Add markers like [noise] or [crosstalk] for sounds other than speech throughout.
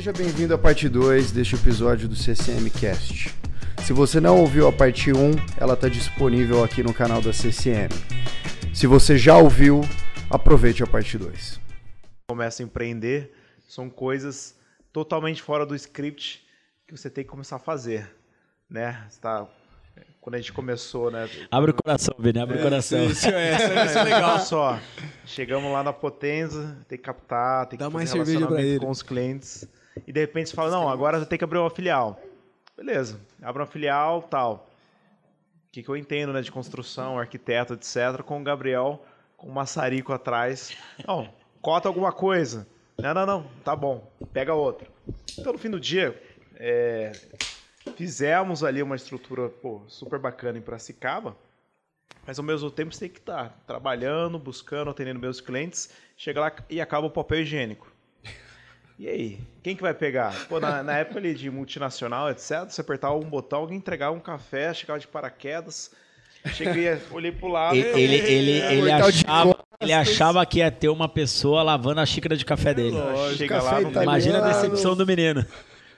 Seja bem-vindo à parte 2 deste episódio do CCM Cast. Se você não ouviu a parte 1, ela está disponível aqui no canal da CCM. Se você já ouviu, aproveite a parte 2. Começa a empreender, são coisas totalmente fora do script que você tem que começar a fazer, né? Você tá quando a gente começou, né? Abre o coração, Vini, abre o coração. Isso, é, isso é, isso é legal. [laughs] Só, chegamos lá na Potenza, tem que captar, tem que Dá fazer mais cerveja relacionamento ele. com os clientes. E de repente você fala, não, agora você tem que abrir uma filial. Beleza, abre uma filial, tal. O que, que eu entendo, né, de construção, arquiteto, etc., com o Gabriel, com o maçarico atrás. Não, cota alguma coisa. Não, não, não, tá bom, pega outra. Então, no fim do dia, é, fizemos ali uma estrutura pô, super bacana em Piracicaba, mas ao mesmo tempo você tem que estar trabalhando, buscando, atendendo meus clientes, chega lá e acaba o papel higiênico. E aí, quem que vai pegar? Pô, na, na época ali de multinacional, etc., você apertava um botão, alguém entregava um café, chegava de paraquedas, cheguei, olhei pro lado... E- Ele, ele, ele, Mortal de achava, ele achava que ia ter uma pessoa lavando a xícara de café dele. chega café lá, italiano. Imagina a decepção do menino.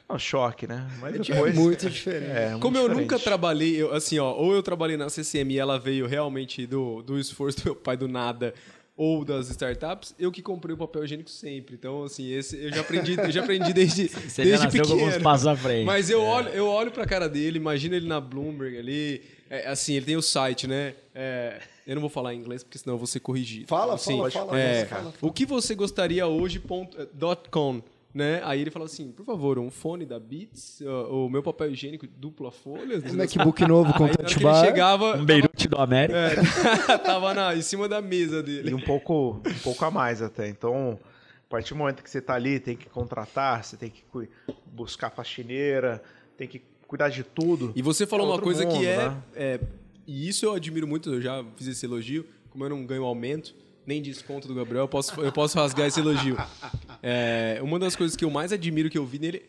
Não, choque, né? Mas É depois... muito diferente. É, muito Como eu diferente. nunca trabalhei, eu- assim, ó, ou eu trabalhei na CCM e ela veio realmente do, do esforço do meu pai do nada, ou das startups, eu que comprei o papel higiênico sempre. Então, assim, esse eu já aprendi, eu já aprendi desde, [laughs] Você desde já nasceu com alguns pequeno. passos à frente. Mas eu olho, eu olho pra cara dele, imagina ele na Bloomberg ali. é, assim, ele tem o site, né? É, eu não vou falar em inglês, porque senão eu vou ser corrigido. Fala, assim, fala, fala, é, mas fala, O que você gostaria hoje, né? Aí ele fala assim, por favor, um fone da Beats, ó, o meu papel higiênico dupla folha. Um MacBook [laughs] novo com touch que ele bar. chegava, Um Beirute do América. é, [laughs] tava na, em cima da mesa E dele. um pouco, um pouco a mais até. Então, a partir do momento que você está ali, tem que contratar, você tem que buscar faxineira, tem que cuidar de tudo. E você falou É uma coisa que mundo, é, né? é- E isso eu admiro muito, eu já fiz esse elogio. Como eu não ganho aumento, nem desconto do Gabriel, eu posso, eu posso rasgar esse elogio. É, uma das coisas que eu mais admiro que eu vi nele.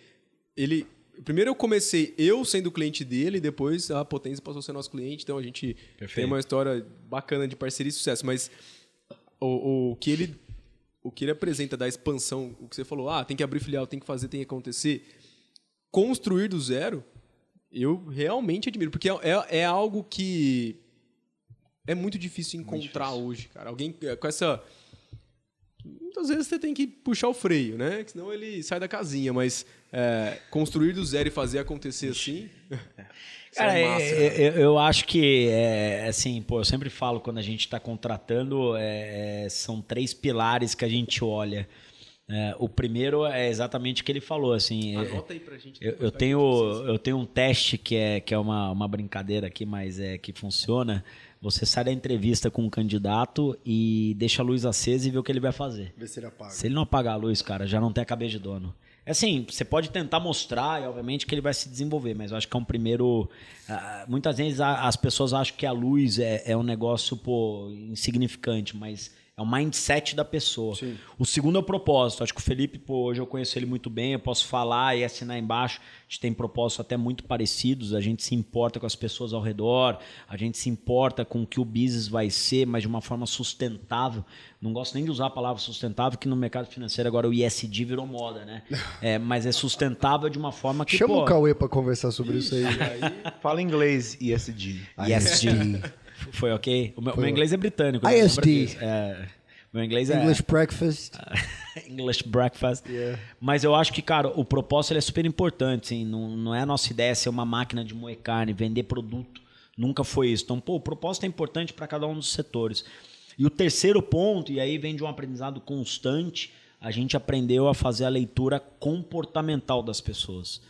Ele. Primeiro eu comecei eu sendo cliente dele, depois a Potência passou a ser nosso cliente, então a gente tem Perfeito. uma história bacana de parceria e sucesso. Mas o, o que ele. O que ele apresenta da expansão, o que você falou, ah, tem que abrir filial, tem que fazer, tem que acontecer. Construir do zero, eu realmente admiro, porque é, é, é algo que é muito difícil encontrar hoje, cara. Alguém eh, com essa. Muitas vezes você tem que puxar o freio, né? Que senão ele sai da casinha, mas é, construir do zero e fazer acontecer assim. [laughs] isso Cara, é massa, é- é- eu acho que, é, assim, pô, eu sempre falo quando a gente está contratando, é, é, são três pilares que a gente olha. É, o primeiro é exatamente o que ele falou, assim. é- Anota aí pra gente. eu, eu vai, tenho, eu tenho um teste que é, que é uma, uma brincadeira aqui, mas é que funciona. Você sai da entrevista com um candidato e deixa a luz acesa e vê o que ele vai fazer. Vê se ele apaga. Se ele não apagar a luz, cara, já não tem a cabeça de dono. É assim, você pode tentar mostrar, e obviamente que ele vai se desenvolver, mas eu acho que é um primeiro. ah, muitas vezes a- as pessoas acham que a luz é, é um negócio, pô, insignificante, mas é o mindset da pessoa. Sim. O segundo é o propósito. Acho que o Felipe, pô, hoje eu conheço ele muito bem, eu posso falar e assinar embaixo. A gente tem propósitos até muito parecidos, a gente se importa com as pessoas ao redor, a gente se importa com o que o business vai ser, mas de uma forma sustentável. Não gosto nem de usar a palavra sustentável, que no mercado financeiro agora o ISD virou moda, né? [laughs] É, mas é sustentável de uma forma que, Chama pô, o Cauê pra conversar sobre isso aí. Fala inglês ESG. ISD. [laughs] Foi ok? O meu, meu inglês é britânico. né? ISD. É, meu inglês é... English breakfast. [laughs] English breakfast. Yeah. Mas eu acho que, cara, o propósito é super importante. Assim, não, não é a nossa ideia ser uma máquina de moer carne, vender produto. Nunca foi isso. Então, pô, o propósito é importante para cada um dos setores. E o terceiro ponto, e aí vem de um aprendizado constante, a gente aprendeu a fazer a leitura comportamental das pessoas.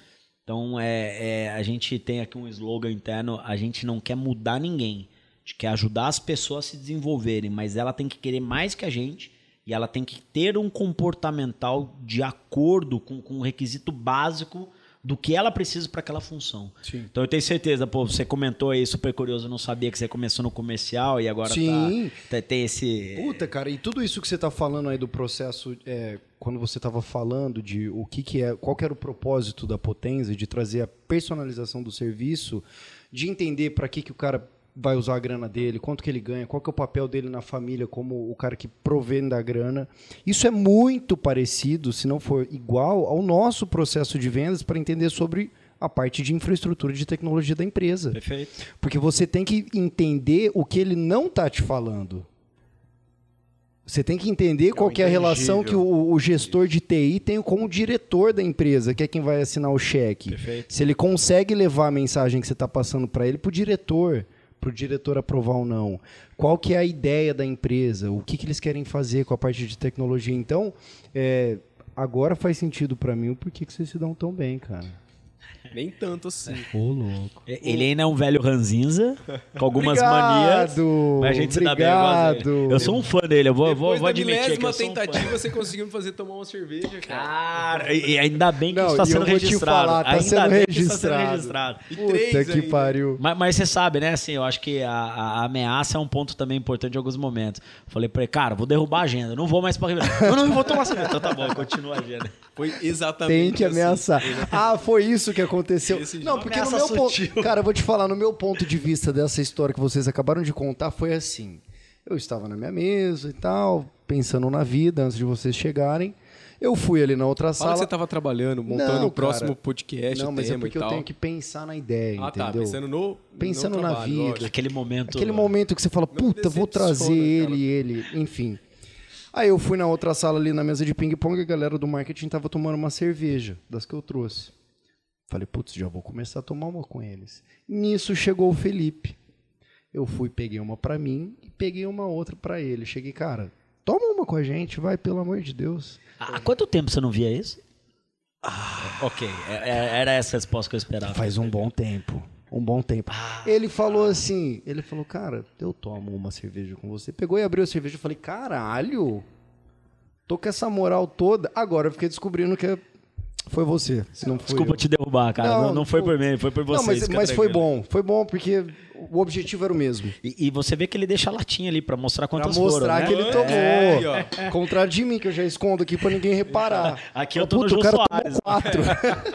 Então, é, é, a gente tem aqui um slogan interno: a gente não quer mudar ninguém, gente quer ajudar as pessoas a se desenvolverem, mas ela tem que querer mais que a gente e ela tem que ter um comportamental de acordo com, com o requisito básico do que ela precisa para aquela função. Sim. Então eu tenho certeza, pô, você comentou aí, super curioso, eu não sabia que você começou no comercial e agora Sim. tá, tá- tem esse... Puta, cara, e tudo isso que você tá falando aí do processo, é, quando você tava falando de o que que é, qual que era o propósito da potência, de trazer a personalização do serviço, de entender para que que o cara vai usar a grana dele, quanto que ele ganha, qual que é o papel dele na família como o cara que provém da grana. Isso é muito parecido, se não for igual, ao nosso processo de vendas para entender sobre a parte de infraestrutura de tecnologia da empresa. Perfeito. Porque você tem que entender o que ele não está te falando. Você tem que entender É qual que é a relação que o, o gestor de TI tem com o diretor da empresa, que é quem vai assinar o cheque. Perfeito. Se ele consegue levar a mensagem que você está passando para ele para o diretor, para o diretor aprovar ou não. Qual que é a ideia da empresa? O que, que eles querem fazer com a parte de tecnologia? Então, é, agora faz sentido para mim o porquê que vocês se dão tão bem, cara. Nem tanto assim. Ô, louco. É, Ele ainda é um velho ranzinza, com algumas Obrigado, manias. Mas a gente se dá bem. Eu, obrigado. eu sou um fã dele, eu vou, vou, Depois vou admitir que milésima eu sou um fã. tentativa, você conseguiu me fazer tomar uma cerveja, cara. Cara, e ainda bem que Não, isso está eu sendo registrado. falar, tá ainda sendo bem que isso está sendo registrado. registrado. E Puta três que ainda. pariu. Mas, mas você sabe, né? Assim, eu acho que a, a ameaça é um ponto também importante em alguns momentos. Falei pra ele, cara, vou derrubar a agenda, não vou mais pra Ribeirão. Não, não, eu vou tomar cerveja. Então tá bom, continua a agenda. Foi exatamente Tem que assim. ameaçar. Ah, foi isso que aconteceu. Esse Não, porque no Ameaça meu ponto. Cara, eu vou te falar, no meu ponto de vista dessa história que vocês acabaram de contar, foi assim. Eu estava na minha mesa e tal, pensando na vida antes de vocês chegarem. Eu fui ali na outra Fala sala. que você tava trabalhando, montando Não, o próximo cara. podcast, Não, mas é porque eu tenho que pensar na ideia, Ah, entendeu? tá. Pensando no. Pensando no na trabalho, vida. lógico. Aquele momento. Aquele momento que você fala, puta, vou trazer decepciona, cara. ele, ele, enfim. Aí eu fui na outra sala ali na mesa de ping-pong e a galera do marketing tava tomando uma cerveja, das que eu trouxe. Falei, putz, já vou começar a tomar uma com eles. Nisso chegou o Felipe. Eu fui, peguei uma pra mim e peguei uma outra pra ele. Cheguei, cara, toma uma com a gente, vai, pelo amor de Deus. Há quanto tempo você não via isso? ok, é- é- era essa a resposta que eu esperava. Faz um bom tempo. Um bom tempo. ele falou assim, ele falou, cara, eu tomo uma cerveja com você. Pegou e abriu a cerveja. Eu falei, caralho, tô com essa moral toda. Agora eu fiquei descobrindo que foi você. Se não foi Desculpa eu. te derrubar, cara. Não, não foi pô. por mim, foi por vocês. Não, mas, mas foi tranquilo. bom. Foi bom, porque o objetivo era o mesmo. E, e você vê que ele deixa a latinha ali pra mostrar Pra quantas mostrar foram, que né? ele tomou. É, aí, ó. Contrário de mim, que eu já escondo aqui pra ninguém reparar. [laughs] Aqui eu tô no "Puta, o Jô Soares." quatro.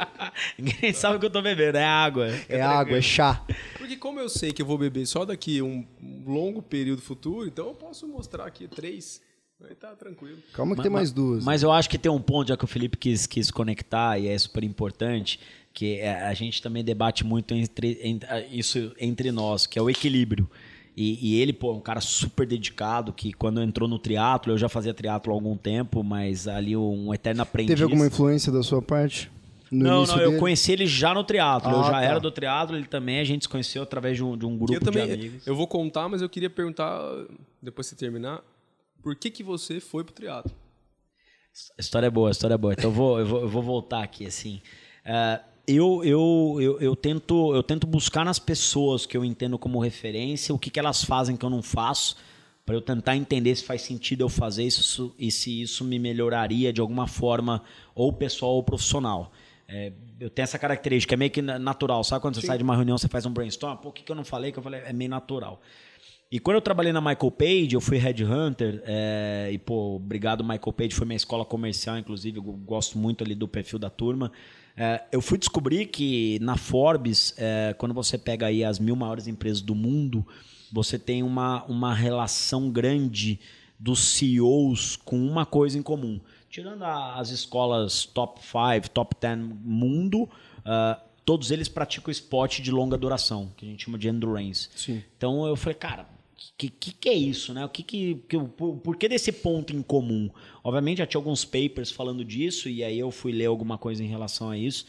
[laughs] Ninguém sabe o que eu tô bebendo, é água. é água, é chá. Porque como eu sei que eu vou beber só daqui um longo período futuro, então eu posso mostrar aqui três. Aí tá tranquilo. Calma que Ma- tem ma- mais duas. Mas eu acho que tem um ponto, já que o Felipe quis, quis conectar, e é super importante, que é- a gente também debate muito entre, en- a- isso entre nós, que é o equilíbrio. E, e ele, pô, é um cara super dedicado, que quando entrou no triatlo, eu já fazia triatlo há algum tempo, mas ali um eterno aprendiz. Teve alguma influência da sua parte? No não, não, eu dele? conheci ele já no triatlo. eu Ah, já tá. era do triatlo, ele também, a gente se conheceu através de um, de um grupo eu também, de amigos. eu vou contar, mas eu queria perguntar, depois que você terminar, por que que você foi pro triatlo? A história é boa, a história é boa. Então eu vou, eu vou, eu vou voltar aqui, assim. É, eu, eu, eu, eu, tento, eu tento buscar nas pessoas que eu entendo como referência o que, que elas fazem que eu não faço, para eu tentar entender se faz sentido eu fazer isso e se isso me melhoraria de alguma forma, ou pessoal ou profissional. É, eu tenho essa característica, é meio que na- natural. Sabe quando você sai de uma reunião, você faz um brainstorm? Pô, o que, que eu não falei? Que eu falei, é meio natural. E quando eu trabalhei na Michael Page, eu fui headhunter, é, e pô, obrigado Michael Page, foi minha escola comercial, inclusive, eu gosto muito ali do perfil da turma. É, eu fui descobrir que na Forbes, é, quando você pega aí as mil maiores empresas do mundo, você tem uma, uma relação grande dos CEOs com uma coisa em comum. Tirando a- as escolas top 5, top 10 mundo, ah, todos eles praticam esporte de longa duração, que a gente chama de endurance. Sim. Então eu falei, cara, que, que, que é isso, né? O que que, que por, por que desse ponto em comum? Obviamente já tinha alguns papers falando disso e aí eu fui ler alguma coisa em relação a isso.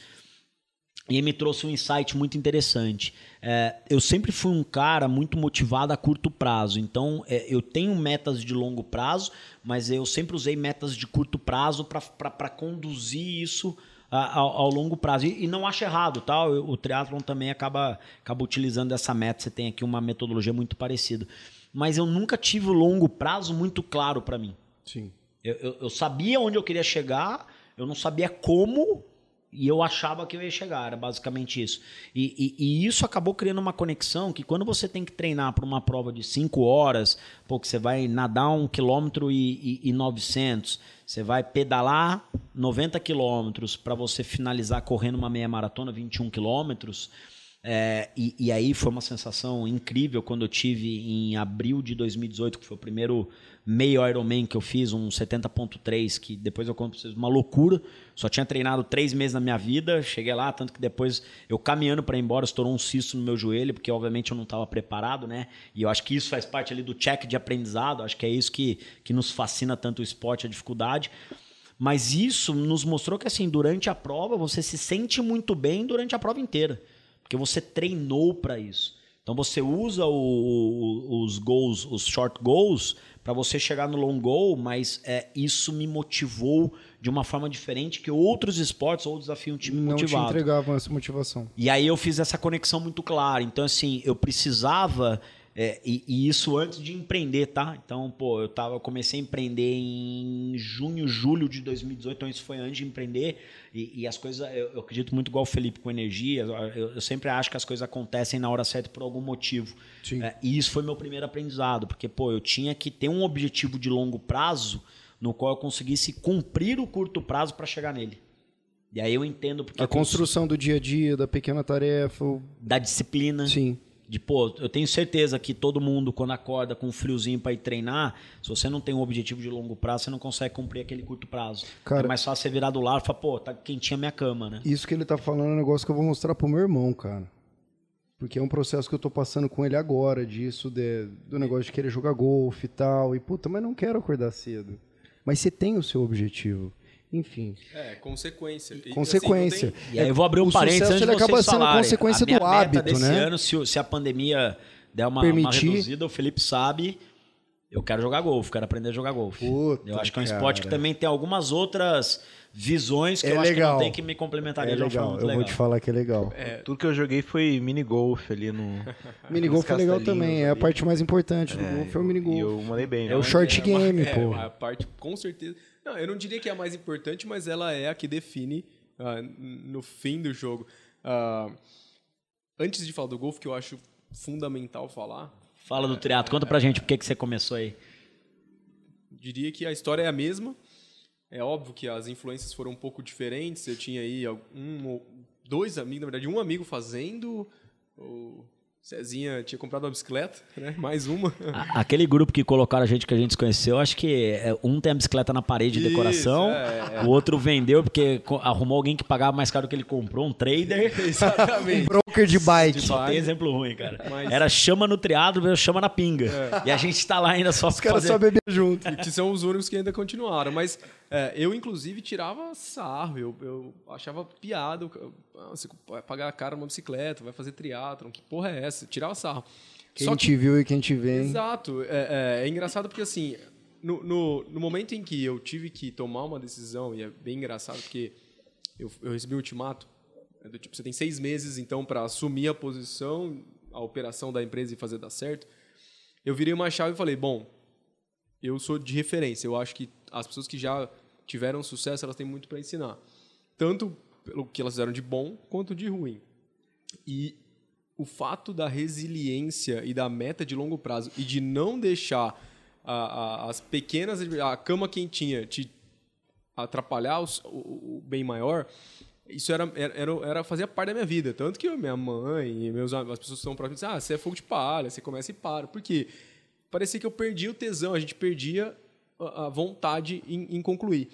E me trouxe um insight muito interessante. É, eu sempre fui um cara muito motivado a curto prazo. Então, é, eu tenho metas de longo prazo, mas eu sempre usei metas de curto prazo para conduzir isso ao, ao longo prazo. E, e não acho errado, tá? O, o triatlon também acaba, acaba utilizando essa meta. Você tem aqui uma metodologia muito parecida. Mas eu nunca tive o longo prazo muito claro para mim. Sim. Eu, eu- eu sabia onde eu queria chegar, eu não sabia como, e eu achava que eu ia chegar. Era basicamente isso. E, e- e isso acabou criando uma conexão que quando você tem que treinar para uma prova de 5 horas, pô, que você vai nadar um quilômetro e, e, e 900, você vai pedalar 90 quilômetros para você finalizar correndo uma meia maratona, 21 quilômetros. É, e, e aí foi uma sensação incrível quando eu tive em abril de 2018, que foi o primeiro meio Ironman que eu fiz, um 70.3, que depois eu conto pra vocês, uma loucura. Só tinha treinado três meses na minha vida, cheguei lá, tanto que depois eu caminhando para ir embora, estourou um cisto no meu joelho, porque obviamente eu não estava preparado, né? E eu acho que isso faz parte ali do check de aprendizado, acho que é isso que, que nos fascina tanto o esporte, a dificuldade. Mas isso nos mostrou que, assim, durante a prova, você se sente muito bem durante a prova inteira. Porque você treinou para isso. Então você usa o- o- os goals, os short goals, para você chegar no long goal, mas é, isso me motivou de uma forma diferente que outros esportes ou desafiam um time Não te motivado. entregavam essa motivação. E aí eu fiz essa conexão muito clara. Então, assim, eu precisava. É, e, e isso antes de empreender, tá? Então, pô, eu, tava, eu comecei a empreender em junho, julho de 2018, então isso foi antes de empreender. E, e as coisas, eu, eu acredito muito igual o Felipe com energia. Eu, eu sempre acho que as coisas acontecem na hora certa por algum motivo. Sim. É, e isso foi meu primeiro aprendizado, porque, pô, eu tinha que ter um objetivo de longo prazo no qual eu conseguisse cumprir o curto prazo para chegar nele. E aí eu entendo porque A construção do dia a dia, da pequena tarefa. o- da disciplina. Sim. De, pô, eu tenho certeza que todo mundo, quando acorda com um friozinho para ir treinar, se você não tem um objetivo de longo prazo, você não consegue cumprir aquele curto prazo. Cara- é mais fácil você virar do lado e falar, pô, tá quentinha minha cama, né? Isso que ele tá falando é um negócio que eu vou mostrar pro meu irmão, cara. Porque é um processo que eu tô passando com ele agora, disso, de- do negócio de querer jogar golfe e tal. E, puta, mas não quero acordar cedo. Mas você tem o seu objetivo. Enfim, É, consequência. E, assim, consequência. não tem- E aí eu vou abrir um o parênteses antes de ele acaba sendo falarem. consequência do meta hábito, desse né? ano, se, se a pandemia der uma, uma reduzida, o Felipe sabe, eu quero jogar golfe, quero aprender a jogar golfe. Puta, eu acho que é um esporte que também tem algumas outras visões que É eu acho que não tem que me complementaria é de uma forma legal. muito Eu legal. vou te falar que é legal. Tudo que eu joguei foi mini golf ali no. [laughs] Minigolf é legal também. É a parte mais importante do golfe, é o E minigolf. eu mandei bem. É o né? short uma- game, é, pô. A parte, com certeza. Não, eu não diria que é a mais importante, mas ela é a que define n- no fim do jogo. Ah, antes de falar do golfe, que eu acho fundamental falar, Fala do triatlo, conta pra gente por que que você começou aí. diria que a história é a mesma. É óbvio que as influências foram um pouco diferentes. Eu tinha aí um, ou dois amigos, na verdade, um amigo fazendo. Cezinha tinha comprado uma bicicleta, né? [laughs] Mais uma. Aquele grupo que colocaram a gente que a gente se conheceu, acho que é, um tem a bicicleta na parede de Isso, decoração, é, o outro vendeu porque arrumou alguém que pagava mais caro que ele comprou, um trader. [laughs] Exatamente. Broker de bike. Só tem exemplo ruim, cara. Mas- Era chama no triado, veio chama na pinga. E a gente tá lá ainda só Os caras fazer... só bebem junto. que são os únicos que ainda continuaram. Mas é, eu, inclusive, tirava sarro, eu, eu achava piada. eu- ah, Você vai pagar caro uma bicicleta, vai fazer triatlon, que porra é essa? Tirava sarro. Quem Só te viu e quem te vê? Exato. É, é- é engraçado porque, assim, no, no, no momento em que eu tive que tomar uma decisão, e é bem engraçado porque eu, eu recebi um ultimato, é do tipo, você tem seis meses, então, para assumir a posição, a operação da empresa e fazer dar certo, eu virei uma chave e falei, bom, eu sou de referência, eu acho que as pessoas que já tiveram sucesso, elas têm muito para ensinar. Tanto pelo que elas fizeram de bom, quanto de ruim. E o fato da resiliência e da meta de longo prazo e de não deixar a- a- as pequenas a cama quentinha te atrapalhar os- o, o bem maior isso era, era, era- fazia parte da minha vida tanto que eu, minha mãe e meus as pessoas estão próximas ah você é fogo de palha você começa e para porque parecia que eu perdia o tesão a gente perdia a, vontade em, em concluir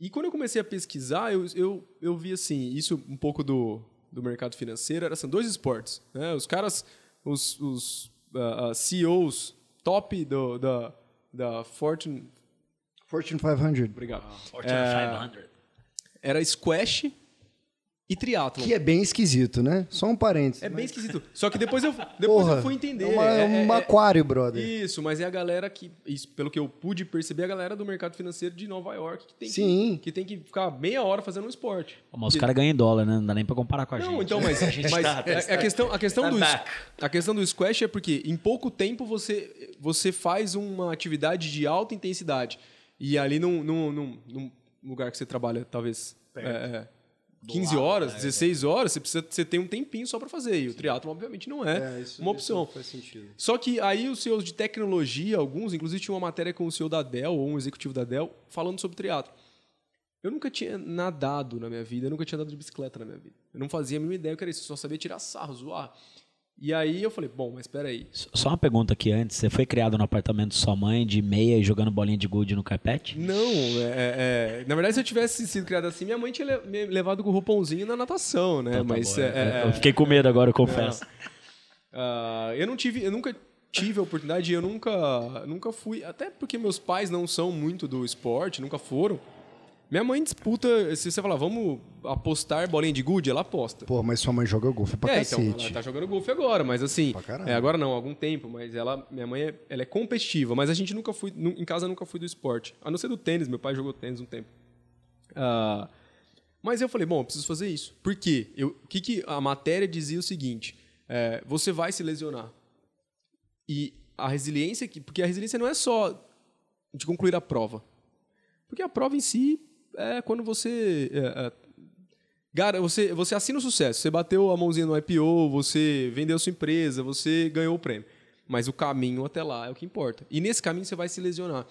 e quando eu comecei a pesquisar, eu, eu, eu vi assim, isso um pouco do, do mercado financeiro, eram assim, dois esportes. Né? Os caras, os, os ah, ah, CEOs top do, da, da Fortune, Fortune 500. obrigado, Fortune É, 500. era squash e triatlon. Que é bem esquisito, né? Só um parênteses. É bem mas- esquisito. Só que depois eu, depois Porra, eu fui entender. É, uma- É- é- um é- aquário, brother. Isso, mas é a galera que, isso, pelo que eu pude perceber, a galera do mercado financeiro de Nova York que tem, Sim. Que, que, tem que ficar meia hora fazendo um esporte. Mas os caras ganham em dólar, né? Não dá nem pra comparar com a gente. Não, então, mas, [laughs] gente mas tá- a, a questão, a, questão tá do, back. a questão do squash é porque em pouco tempo você, você faz uma atividade de alta intensidade. E ali num, num, num, num lugar que você trabalha, talvez, é, é, 15 lado, horas, é, 16 horas, você precisa você tem um tempinho só para fazer. E o triatlo obviamente, não é, É, isso- uma opção. faz sentido. Só que aí os CEOs de tecnologia, alguns, inclusive tinha uma matéria com o CEO da Dell, ou um executivo da Dell, falando sobre triatlo. Eu nunca tinha nadado na minha vida, eu nunca tinha andado de bicicleta na minha vida. Eu não fazia a mínima ideia que era isso, eu só sabia tirar sarro, zoar. E aí eu falei, bom, mas espera aí. Só uma pergunta aqui antes. Você foi criado no apartamento de sua mãe, de meia e jogando bolinha de gude no carpete? Não, é, é- na verdade, se eu tivesse sido criado assim, minha mãe tinha me levado com o roupãozinho na natação, né? Então tá mas é, é, é- Eu fiquei com medo agora, eu confesso. Ah, eu não tive, eu nunca tive a oportunidade, eu nunca, nunca fui, até porque meus pais não são muito do esporte, nunca foram. Minha mãe disputa, se você falar, vamos apostar bolinha de gude, ela aposta. Pô, mas sua mãe joga golfe pra é, então, cacete. ela tá jogando golfe agora, mas assim, é, agora não, há algum tempo, mas ela, minha mãe, é, ela é competitiva, mas a gente nunca foi, em casa nunca fui do esporte, a não ser do tênis, meu pai jogou tênis um tempo. Ah, mas eu falei, bom, eu preciso fazer isso. Por quê? Eu, o que, que a matéria dizia o seguinte, é, você vai se lesionar. E a resiliência, que- porque a resiliência não é só de concluir a prova. Porque a prova em si é quando você. é, é, Cara, você, você assina o sucesso. Você bateu a mãozinha no IPO, você vendeu sua empresa, você ganhou o prêmio. Mas o caminho até lá é o que importa. E nesse caminho você vai se lesionar.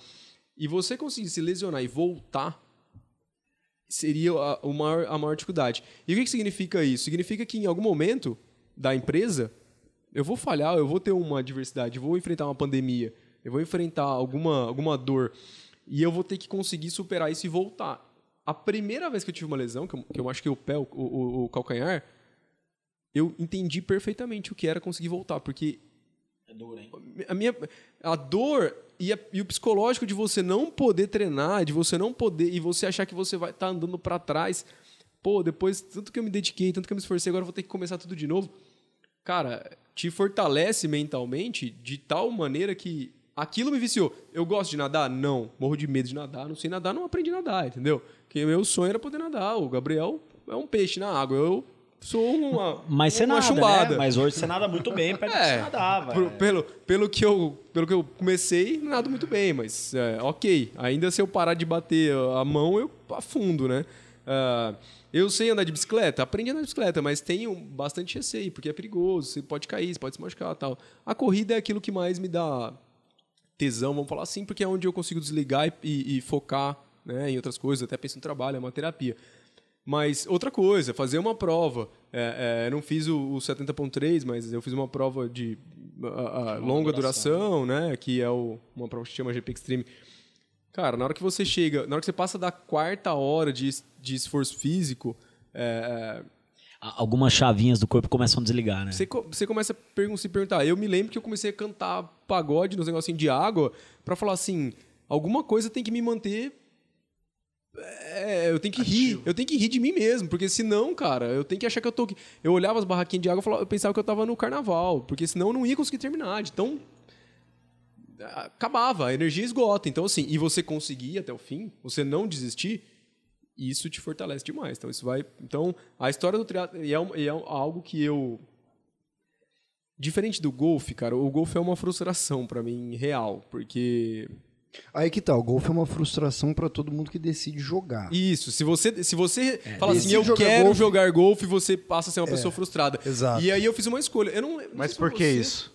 E você conseguir se lesionar e voltar seria a, o maior- a maior dificuldade. E o que, que significa isso? Significa que em algum momento da empresa eu vou falhar, eu vou ter uma adversidade, eu vou enfrentar uma pandemia, eu vou enfrentar alguma, alguma dor e eu vou ter que conseguir superar isso e voltar. A primeira vez que eu tive uma lesão, que eu, que eu machuquei o pé, o, o- o calcanhar, eu entendi perfeitamente o que era conseguir voltar, porque É duro, hein? a minha a dor e, a- e o psicológico de você não poder treinar, de você não poder e você achar que você vai estar andando para trás. Pô, depois tanto que eu me dediquei, tanto que eu me esforcei, agora eu vou ter que começar tudo de novo. Cara, te fortalece mentalmente de tal maneira que aquilo me viciou. Eu gosto de nadar? Não. Morro de medo de nadar, não sei nadar, não aprendi a nadar, entendeu? Porque meu sonho era poder nadar. O Gabriel é um peixe na água. Eu sou uma Mas você uma nada, chumbada. né? Mas hoje você nada muito bem perto que você É, nadava. por- é. pelo, pelo, que eu, pelo que eu comecei, nada muito bem, mas é, ok. Ainda se eu parar de bater a mão, eu afundo, né? Ah, eu sei andar de bicicleta, aprendi a andar de bicicleta, mas tenho bastante receio, porque é perigoso, você pode cair, você pode se machucar tal. A corrida é aquilo que mais me dá tesão, vamos falar assim, porque é onde eu consigo desligar e, e- e focar né, em outras coisas, até penso no trabalho, é uma terapia. Mas outra coisa, fazer uma prova. É, é, eu não fiz o, o 70.3, mas eu fiz uma prova de a- a longa duração, né? Que é o- uma prova que se chama GP Extreme. Cara, na hora que você chega, na hora que você passa da quarta hora de, de esforço físico, é, é, Algumas chavinhas do corpo começam a desligar, né? você, você começa a pergun- se perguntar. Eu me lembro que eu comecei a cantar pagode nos negocinhos de água pra falar assim: alguma coisa tem que me manter. é, eu tenho que rir. Eu tenho que rir de mim mesmo, porque senão, cara, eu tenho que achar que eu tô. aqui. Eu olhava as barraquinhas de água e falava- eu pensava que eu tava no carnaval, porque senão eu não ia conseguir terminar. de Então. Acabava, a energia esgota. Então, assim, e você conseguir até o fim, você não desistir, isso te fortalece demais. Então, isso vai. Então, a história do triatlo e é, um- e é algo que eu. Diferente do golfe, cara, o golfe é uma frustração pra mim real, porque Aí que tá, o golfe é uma frustração pra todo mundo que decide jogar. isso, se você se você fala assim, eu jogar quero golfe- jogar golfe, você passa a ser uma pessoa frustrada. exato. E aí eu fiz uma escolha. Eu não, não Mas por que você- isso?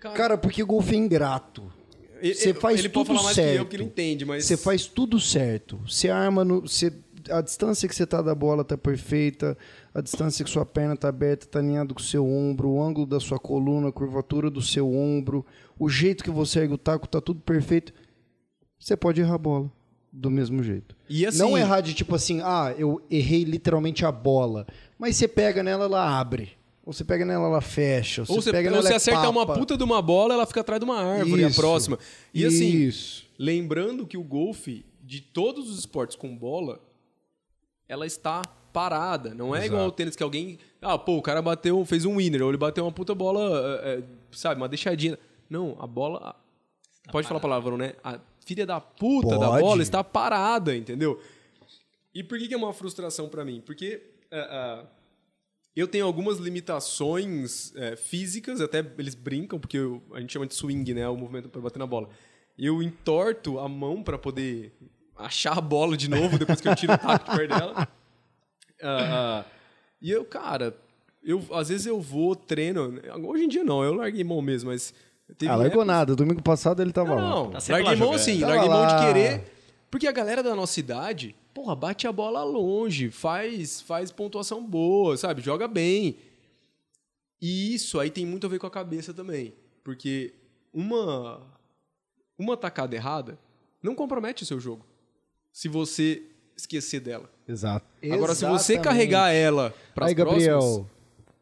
Cara, porque golfe é ingrato. Ele, Você faz ele tudo pode falar mais que eu, certo. porque ele entende, mas Você faz tudo certo. Você arma no. Você, a distância que você tá da bola tá perfeita. A distância que sua perna tá aberta tá alinhado com o seu ombro. O ângulo da sua coluna, a curvatura do seu ombro. O jeito que você ergue o taco tá tudo perfeito. Você pode errar a bola. Do mesmo jeito. E assim- Não errar de tipo assim, ah, eu errei literalmente a bola. Mas você pega nela, ela abre. Ou você pega nela, ela fecha. Ou ou você, pega ou nela, você é acerta uma papa. puta de uma bola, ela fica atrás de uma árvore, a Isso. próxima. E assim, Isso. Lembrando que o golfe, de todos os esportes com bola, ela está parada. Não é igual ao tênis que alguém. Ah, pô, o cara bateu, fez um winner, ou ele bateu uma puta bola, é, é, sabe, uma deixadinha. Não, a bola. pode falar palavrão, né? A filha da puta da Pode. bola está parada, entendeu? E por que, que é uma frustração pra mim? Porque. é, é, eu tenho algumas limitações é, físicas, até eles brincam, porque eu- a gente chama de swing, né? O movimento para bater na bola. Eu entorto a mão para poder achar a bola de novo depois que eu tiro o taco de perto dela. Ah, ah, e eu, cara, eu, às vezes eu vou, treino. Hoje em dia não, eu larguei mão mesmo, mas. Teve Ah, largou nada. Domingo passado ele tava lá. não, Tá larguei lá mão Tava larguei mão de lá. querer. Porque a galera da nossa idade porra, bate a bola longe, faz, faz pontuação boa, sabe? Joga bem. E isso aí tem muito a ver com a cabeça também. Porque uma, uma tacada errada não compromete o seu jogo. Se você esquecer dela. Exato. Agora, se você carregar ela para Aí, Gabriel,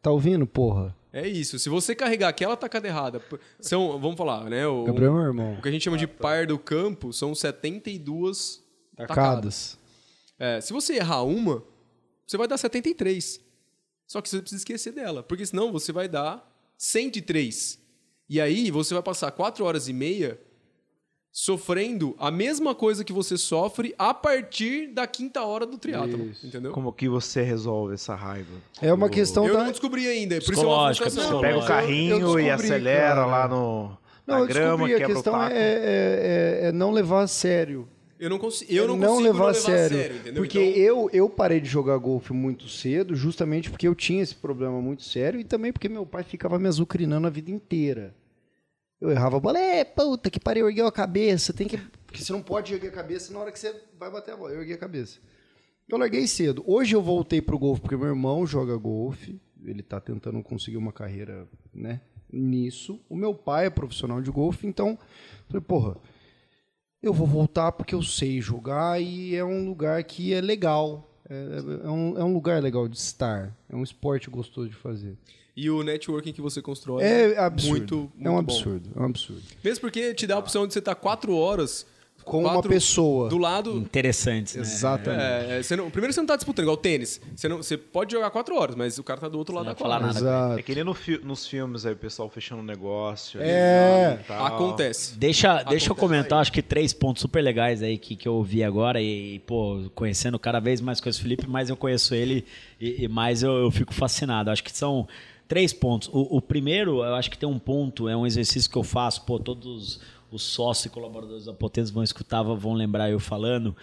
tá ouvindo, porra? É isso. Se você carregar aquela tacada errada, são, vamos falar, né? O, Gabriel é meu irmão. o que a gente chama de par do campo são 72 tacadas. Tacadas. É, se você errar uma, você vai dar 73. Só que você precisa esquecer dela, porque senão você vai dar 103. E aí você vai passar 4 horas e meia sofrendo a mesma coisa que você sofre a partir da quinta hora do triatlo, entendeu? Como que você resolve essa raiva? É uma questão Eu da... não descobri ainda, por isso é uma Psicológica, frustração. Pega o carrinho Eu e descobri, acelera cara. lá no, Não, na eu grama, descobri, a questão é, é- é- é não levar a sério. Eu não, consigo, eu não, não consigo levar não a sério. entendeu? Porque Então- eu, eu parei de jogar golfe muito cedo, justamente porque eu tinha esse problema muito sério e também porque meu pai ficava me azucrinando a vida inteira. Eu errava a bola, é, puta que pariu, ergueu a cabeça, tem que. Porque você não pode erguer a cabeça na hora que você vai bater a bola. Eu erguei a cabeça. Eu larguei cedo. Hoje eu voltei pro golfe porque meu irmão joga golfe, ele tá tentando conseguir uma carreira, né, nisso. O meu pai é profissional de golfe, então, falei, porra, eu vou voltar porque eu sei jogar e é um lugar que é legal. É, é um, é um lugar legal de estar. É um esporte gostoso de fazer. E o networking que você constrói É absurdo. muito, muito é um bom. absurdo. É um absurdo. Mesmo porque te dá a opção de você estar quatro horas Com uma pessoa. do lado. Interessantes, né? Exatamente. É, é, você não- primeiro você não tá disputando, igual tênis. Você, não, você pode jogar quatro horas, mas o cara tá do outro lado não da falar quadra. nada. Exato. É que nem no fi- nos filmes aí, o pessoal fechando um negócio. É. e tal. Acontece. Deixa, deixa eu Acontece comentar, acho que três pontos super legais aí que, que eu ouvi agora e, pô, conhecendo cada vez mais com esse Felipe, mais eu conheço ele e, e mais eu, eu fico fascinado. Acho que são três pontos. O, o primeiro, eu acho que tem um ponto, é um exercício que eu faço, pô, todos os sócios e colaboradores da Potência vão escutar, vão lembrar eu falando.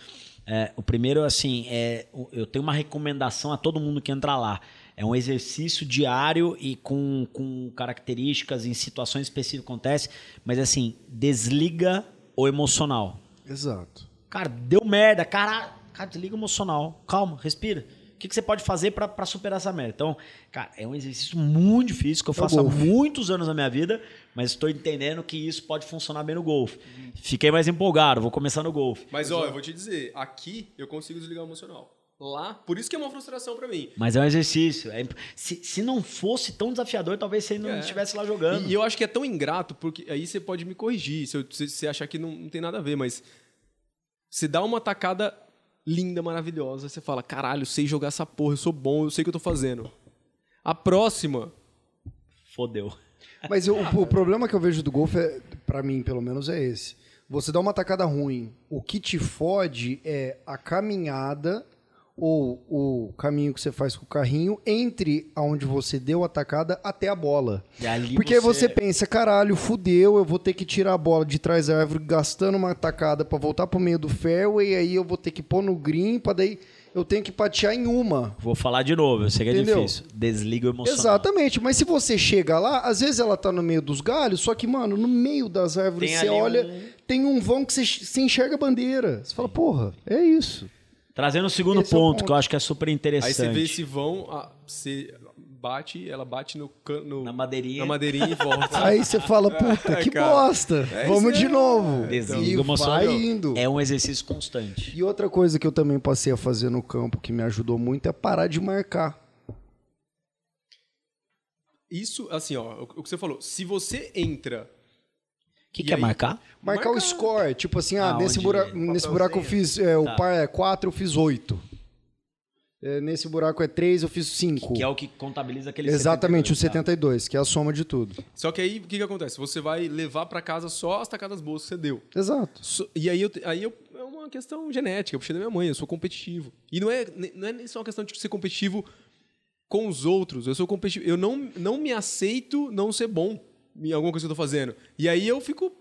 É, o primeiro, assim, é, eu tenho uma recomendação a todo mundo que entra lá. É um exercício diário e com, com características em situações específicas que acontece, mas assim, desliga o emocional. Exato. Cara, deu merda, cara, cara, desliga o emocional. Calma, respira. O que, que você pode fazer pra pra superar essa merda? Então, cara, é um exercício muito difícil que eu faço há golfe. muitos anos na minha vida, mas estou entendendo que isso pode funcionar bem no golfe. Fiquei mais empolgado, vou começar no golfe. Mas ó, eu vou te dizer, aqui eu consigo desligar o emocional. Lá, por isso que é uma frustração pra mim. Mas é um exercício. é se, se não fosse tão desafiador, talvez você não É. estivesse lá jogando. E, e eu acho que é tão ingrato, porque aí você pode me corrigir se eu- se você achar que não, não tem nada a ver, mas você dá uma tacada linda, maravilhosa, você fala, caralho, eu sei jogar essa porra, eu sou bom, eu sei o que eu tô fazendo. A próxima, Fodeu. Mas eu- o, o problema que eu vejo do golfe, é, para mim pelo menos, é esse. Você dá uma tacada ruim. O que te fode é a caminhada ou o caminho que você faz com o carrinho entre aonde você deu a tacada até a bola. Porque você... pensa, caralho, fudeu, eu vou ter que tirar a bola de trás da árvore gastando uma tacada pra voltar pro meio do fairway, aí eu vou ter que pôr no green, pra daí eu tenho que patear em uma. Vou falar de novo, eu sei que é Entendeu? difícil. Desliga o emocional. Exatamente, mas se você chega lá, às vezes ela tá no meio dos galhos, só que, mano, no meio das árvores Tem você olha, um- tem um vão que você, você enxerga a bandeira. Você fala, porra, é isso. Trazendo o segundo Esse é o ponto, ponto. que eu acho que é super interessante. aí você vê esse vão, a- você bate, ela bate no, can- no- Na madeirinha. na madeirinha e volta. [laughs] Aí você fala, puta, que cara. bosta, É vamos de aí. novo. Desliga e vai indo. É um exercício constante. E outra coisa que eu também passei a fazer no campo que me ajudou muito é parar de marcar. Isso, assim, ó, o que você falou, se você entra O que, que é aí? marcar? Marcar o Marcar. score, tipo assim, ah, Ah, nesse, buraco, nesse buraco eu fiz, é, o par é 4, eu fiz 8. Nesse buraco é 3, eu fiz 5. Que é o que contabiliza aquele Exatamente, o 72, 72, que é a soma de tudo. Só que aí, o que, que acontece? Você vai levar pra casa só as tacadas boas que você deu. Exato. So- e aí, eu, aí eu, é uma questão genética, eu puxei da minha mãe, eu sou competitivo. E não é, não é só uma questão de ser competitivo com os outros, eu sou competitivo. Eu não, não me aceito não ser bom em alguma coisa que eu tô fazendo. E aí eu fico.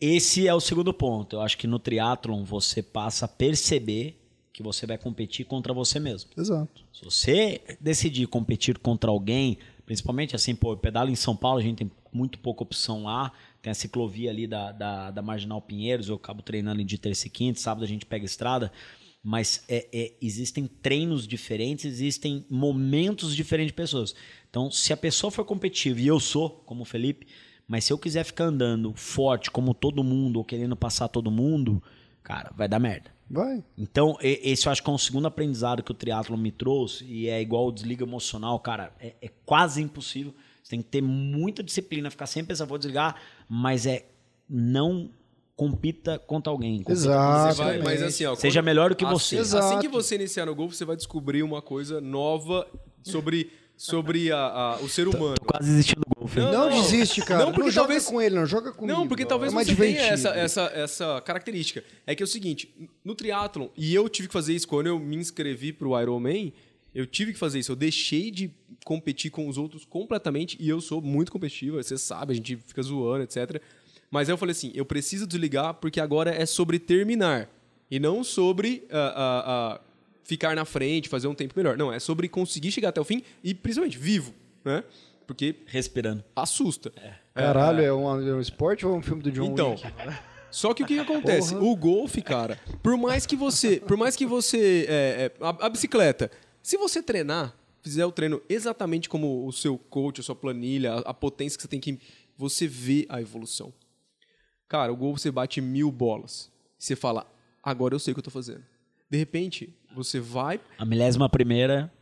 Esse é o segundo ponto. Eu acho que no triatlon você passa a perceber que você vai competir contra você mesmo. Exato. Se você decidir competir contra alguém, principalmente assim, pô, eu pedalo em São Paulo, a gente tem muito pouca opção lá. Tem a ciclovia ali da, da, da Marginal Pinheiros, eu acabo treinando de terça e quinta, sábado a gente pega estrada. Mas é- é- existem treinos diferentes, existem momentos diferentes de pessoas. Então, se a pessoa for competitiva, e eu sou, como o Felipe, mas se eu quiser ficar andando forte como todo mundo, ou querendo passar todo mundo, cara, vai dar merda. Vai. Então, esse eu acho que é um segundo aprendizado que o triatlo me trouxe, e é igual o desliga emocional, cara, é, é quase impossível. Você tem que ter muita disciplina, ficar sempre pensando, vou desligar, mas é não compita contra alguém. compita Exato. Vai- mas assim, ó, Seja quando- melhor do que assim, você. Exato. Assim que você iniciar no golfe, você vai descobrir uma coisa nova sobre, sobre a, a- o ser humano. Tô quase desistindo hein? Não, não. desiste, cara. Não, porque joga talvez- com ele, não joga comigo. Não, porque talvez é você tenha divertido. essa, essa, essa característica. É que é o seguinte, no triatlon, e eu tive que fazer isso quando eu me inscrevi pro Ironman, eu tive que fazer isso. Eu deixei de competir com os outros completamente, e eu sou muito competitivo, você sabe, a gente fica zoando, etc. Mas eu falei assim, eu preciso desligar porque agora é sobre terminar, e não sobre ah, ah, ah, ficar na frente, fazer um tempo melhor. Não, é sobre conseguir chegar até o fim, e principalmente vivo, né? Porque Respirando. assusta. Caralho, é um, é um esporte ou é um filme do John Então, Wick? só que o que, que acontece? O golfe, cara, por mais que você, por mais que você, é, é, a, a bicicleta, se você treinar, fizer o treino exatamente como o seu coach, a sua planilha, a, a potência que você tem que, você vê a evolução. Cara, o golfe você bate mil bolas, você fala, agora eu sei o que eu tô fazendo. De repente, você vai, A milésima primeira.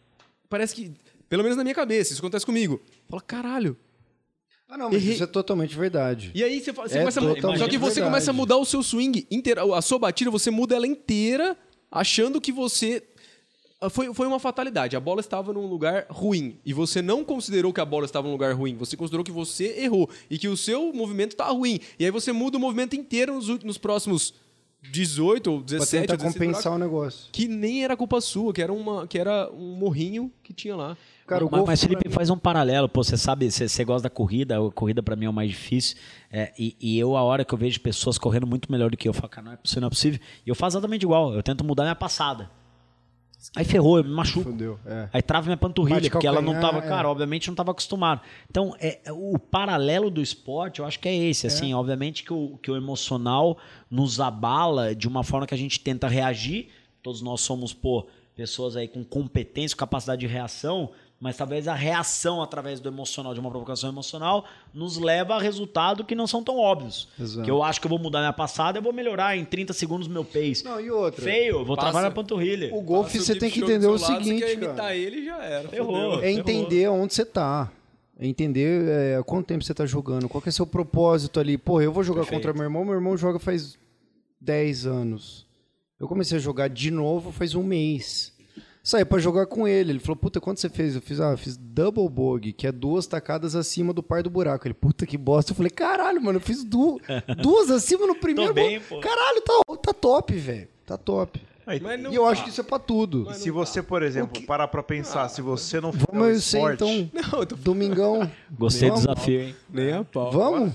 parece que, pelo menos na minha cabeça, isso acontece comigo. Fala, caralho, Ah, não, mas Errei. isso é totalmente verdade. E aí você, você É começa a, totalmente Só que você verdade. começa a mudar o seu swing inteiro. A sua batida, você muda ela inteira, achando que você. Ah, Foi, foi uma fatalidade. A bola estava num lugar ruim. E você não considerou que a bola estava num lugar ruim. Você considerou que você errou. E que o seu movimento está ruim. E aí você muda o movimento inteiro nos, ú- nos próximos 18 ou Pra 17 tentar ou 16 compensar o negócio. que nem era culpa sua, que era, uma, que era um morrinho que tinha lá. Cara, o mas, mas Felipe, mim- faz um paralelo. Pô, você sabe, você, você gosta da corrida. A corrida pra mim é o mais difícil. É, e, e eu, a hora que eu vejo pessoas correndo muito melhor do que eu, eu falo, cara, não é possível, não é possível. E eu faço exatamente igual. Eu tento mudar minha passada. Aí ferrou, eu me machuco. Fudeu, é. Aí trava minha panturrilha, porque ela não tava, é. cara, obviamente não tava acostumado. Então, é, o paralelo do esporte, eu acho que é esse, assim, obviamente que o, que o emocional nos abala de uma forma que a gente tenta reagir. Todos nós somos, pô, pessoas aí com competência, capacidade de reação, mas talvez a reação através do emocional, de uma provocação emocional, nos leva a resultados que não são tão óbvios. Exato. Que eu acho que eu vou mudar minha passada, eu vou melhorar em 30 segundos meu pace. Não, e outra? Feio, eu vou Passa- travar minha panturrilha. O golfe você tem que entender o lado, seguinte, Você quer imitar cara. ele já era. Ferrou. É entender onde você tá. É entender é, quanto tempo você tá jogando, qual que é seu propósito ali. Pô, eu vou jogar Perfeito. contra meu irmão, meu irmão joga faz 10 anos. Eu comecei a jogar de novo faz um mês. Saí pra jogar com ele. Ele falou, puta, quanto você fez? Eu fiz, ah, eu fiz double bogey, que é duas tacadas acima do par do buraco. Ele, puta que bosta. Eu falei, caralho, mano, eu fiz du [laughs] duas acima no primeiro. bem, pô. Caralho, tá, tá top, velho. Tá top. Aí, Mas não e eu tá. acho que isso é pra tudo. e se você, por exemplo, parar pra pensar, se você não o Vamos ser, esporte, então, Não, eu tô domingão. Gostei do desafio, hein? nem a pau. Vamos?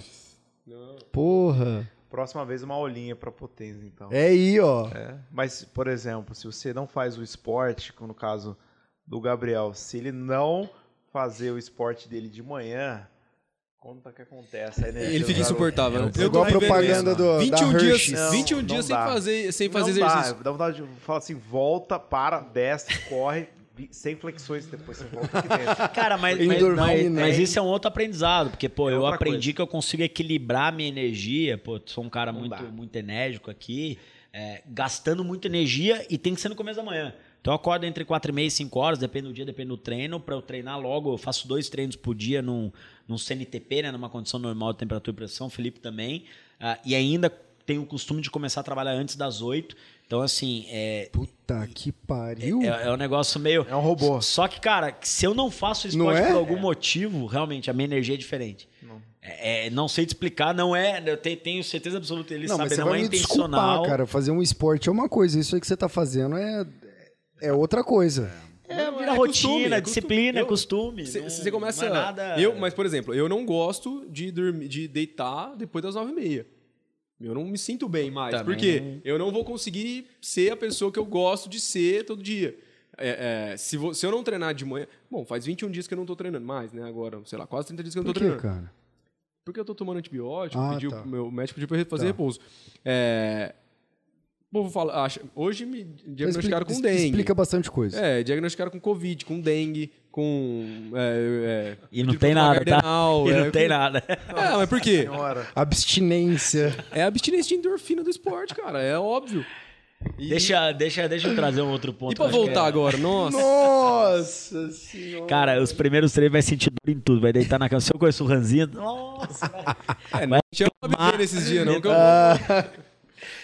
Porra. Próxima vez uma aulinha pra potência, então. É aí, ó. É, Mas, por exemplo, se você não faz o esporte, como no caso do Gabriel, se ele não fazer o esporte dele de manhã, conta que acontece. A energia Ele fica insuportável. É Eu igual a propaganda do, da 21 dias, Hershey's. Não, 21 não dias sem fazer, sem fazer não exercício. Dá, dá vontade de falar assim, volta, para, desce, corre, sem flexões, depois você volta aqui dentro. [laughs] Cara, mas, mas, Endorfina, mas, né? mas isso é um outro aprendizado, porque, pô, É eu aprendi coisa. que eu consigo equilibrar minha energia, pô, sou um cara Não muito, dá. muito enérgico aqui, é, gastando muita energia e tem que ser no começo da manhã. Então eu acordo entre 4 e meia e 5 horas, depende do dia, depende do treino, pra eu treinar logo, eu faço dois treinos por dia num, num CNTP, né, numa condição normal de temperatura e pressão, o Felipe também, ah, e ainda tenho o costume de começar a trabalhar antes das 8, então assim, é, Puta que pariu. é, é um negócio meio... É um robô. Só que, cara, se eu não faço Não esporte é? por algum motivo, realmente, a minha energia é diferente. Não. É, é, não sei te explicar, não é. Eu te- tenho certeza absoluta, ele não, mas sabe, você não vai é me intencional. desculpar, cara. Fazer um esporte é uma coisa. Isso aí que você tá fazendo é, é outra coisa. É, Não, vira é rotina, costume, é disciplina, é costume. costume. Você não- você começa. Não é nada... Eu, mas, por exemplo, eu não gosto de dormir, de deitar depois das nove e meia. Eu não me sinto bem mais. Também porque eu não vou conseguir ser a pessoa que eu gosto de ser todo dia. É, é, se, vo- se eu não treinar de manhã. Bom, faz 21 dias que eu não tô treinando mais, né? Agora, sei lá, quase 30 dias que eu não Por tô quê, treinando. cara? Porque eu tô tomando antibiótico, Ah, pediu, tá. meu médico pediu pra eu fazer Tá. repouso. É, povo fala, acha, hoje me diagnosticaram Explica- com dengue. Explica bastante coisa. É, diagnosticaram com Covid, com dengue, com. É, é, E não tipo, tem nada, tá? cardenal, [laughs] E é, não tem com- nada. É, mas por quê? Senhora. Abstinência. É a abstinência de endorfina do esporte, cara. É óbvio. E, Deixa, deixa, deixa eu trazer um outro ponto. e pra voltar é- agora? Nossa. Nossa senhora. Cara, os primeiros três vai sentir dor em tudo, vai deitar na cama. Se eu conheço o Ranzinho, nossa, velho. É, não tinha uma beber nesses dias, não. Que eu...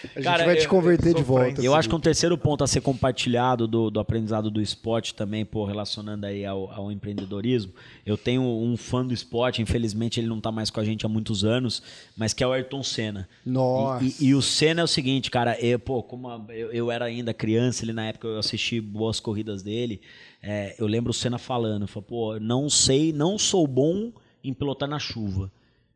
A gente Cara, vai te eu- converter de volta. Eu acho que um terceiro ponto a ser compartilhado do, do aprendizado do esporte também, pô, relacionando aí ao, ao empreendedorismo. Eu tenho um fã do esporte, infelizmente ele não tá mais com a gente há muitos anos, mas que é o Ayrton Senna. Nossa. E, e- e o Senna é o seguinte, cara, eu, pô, como a- eu, eu era ainda criança, ele na época eu assisti boas corridas dele, é, eu lembro o Senna falando, falou, pô, não sei, não sou bom em pilotar na chuva.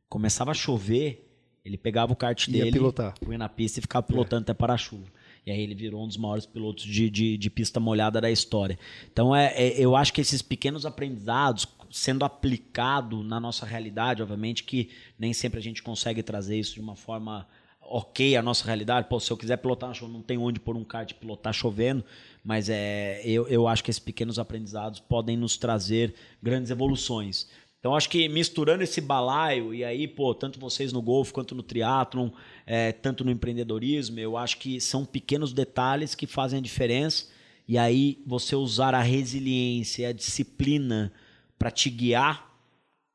Começava a chover, ele pegava o kart Ia dele, pilotar. punha na pista e ficava pilotando até para a chuva. E aí ele virou um dos maiores pilotos de, de, de pista molhada da história. Então é, é- eu acho que esses pequenos aprendizados sendo aplicado na nossa realidade, obviamente que nem sempre a gente consegue trazer isso de uma forma ok à nossa realidade. Pô, se eu quiser pilotar na chuva, não tem onde pôr um kart e pilotar chovendo, mas é, eu, eu acho que esses pequenos aprendizados podem nos trazer grandes evoluções. Então acho que misturando esse balaio, e aí, pô, tanto vocês no golfe quanto no triatlon, é, tanto no empreendedorismo, eu acho que são pequenos detalhes que fazem a diferença. E aí você usar a resiliência e a disciplina para te guiar,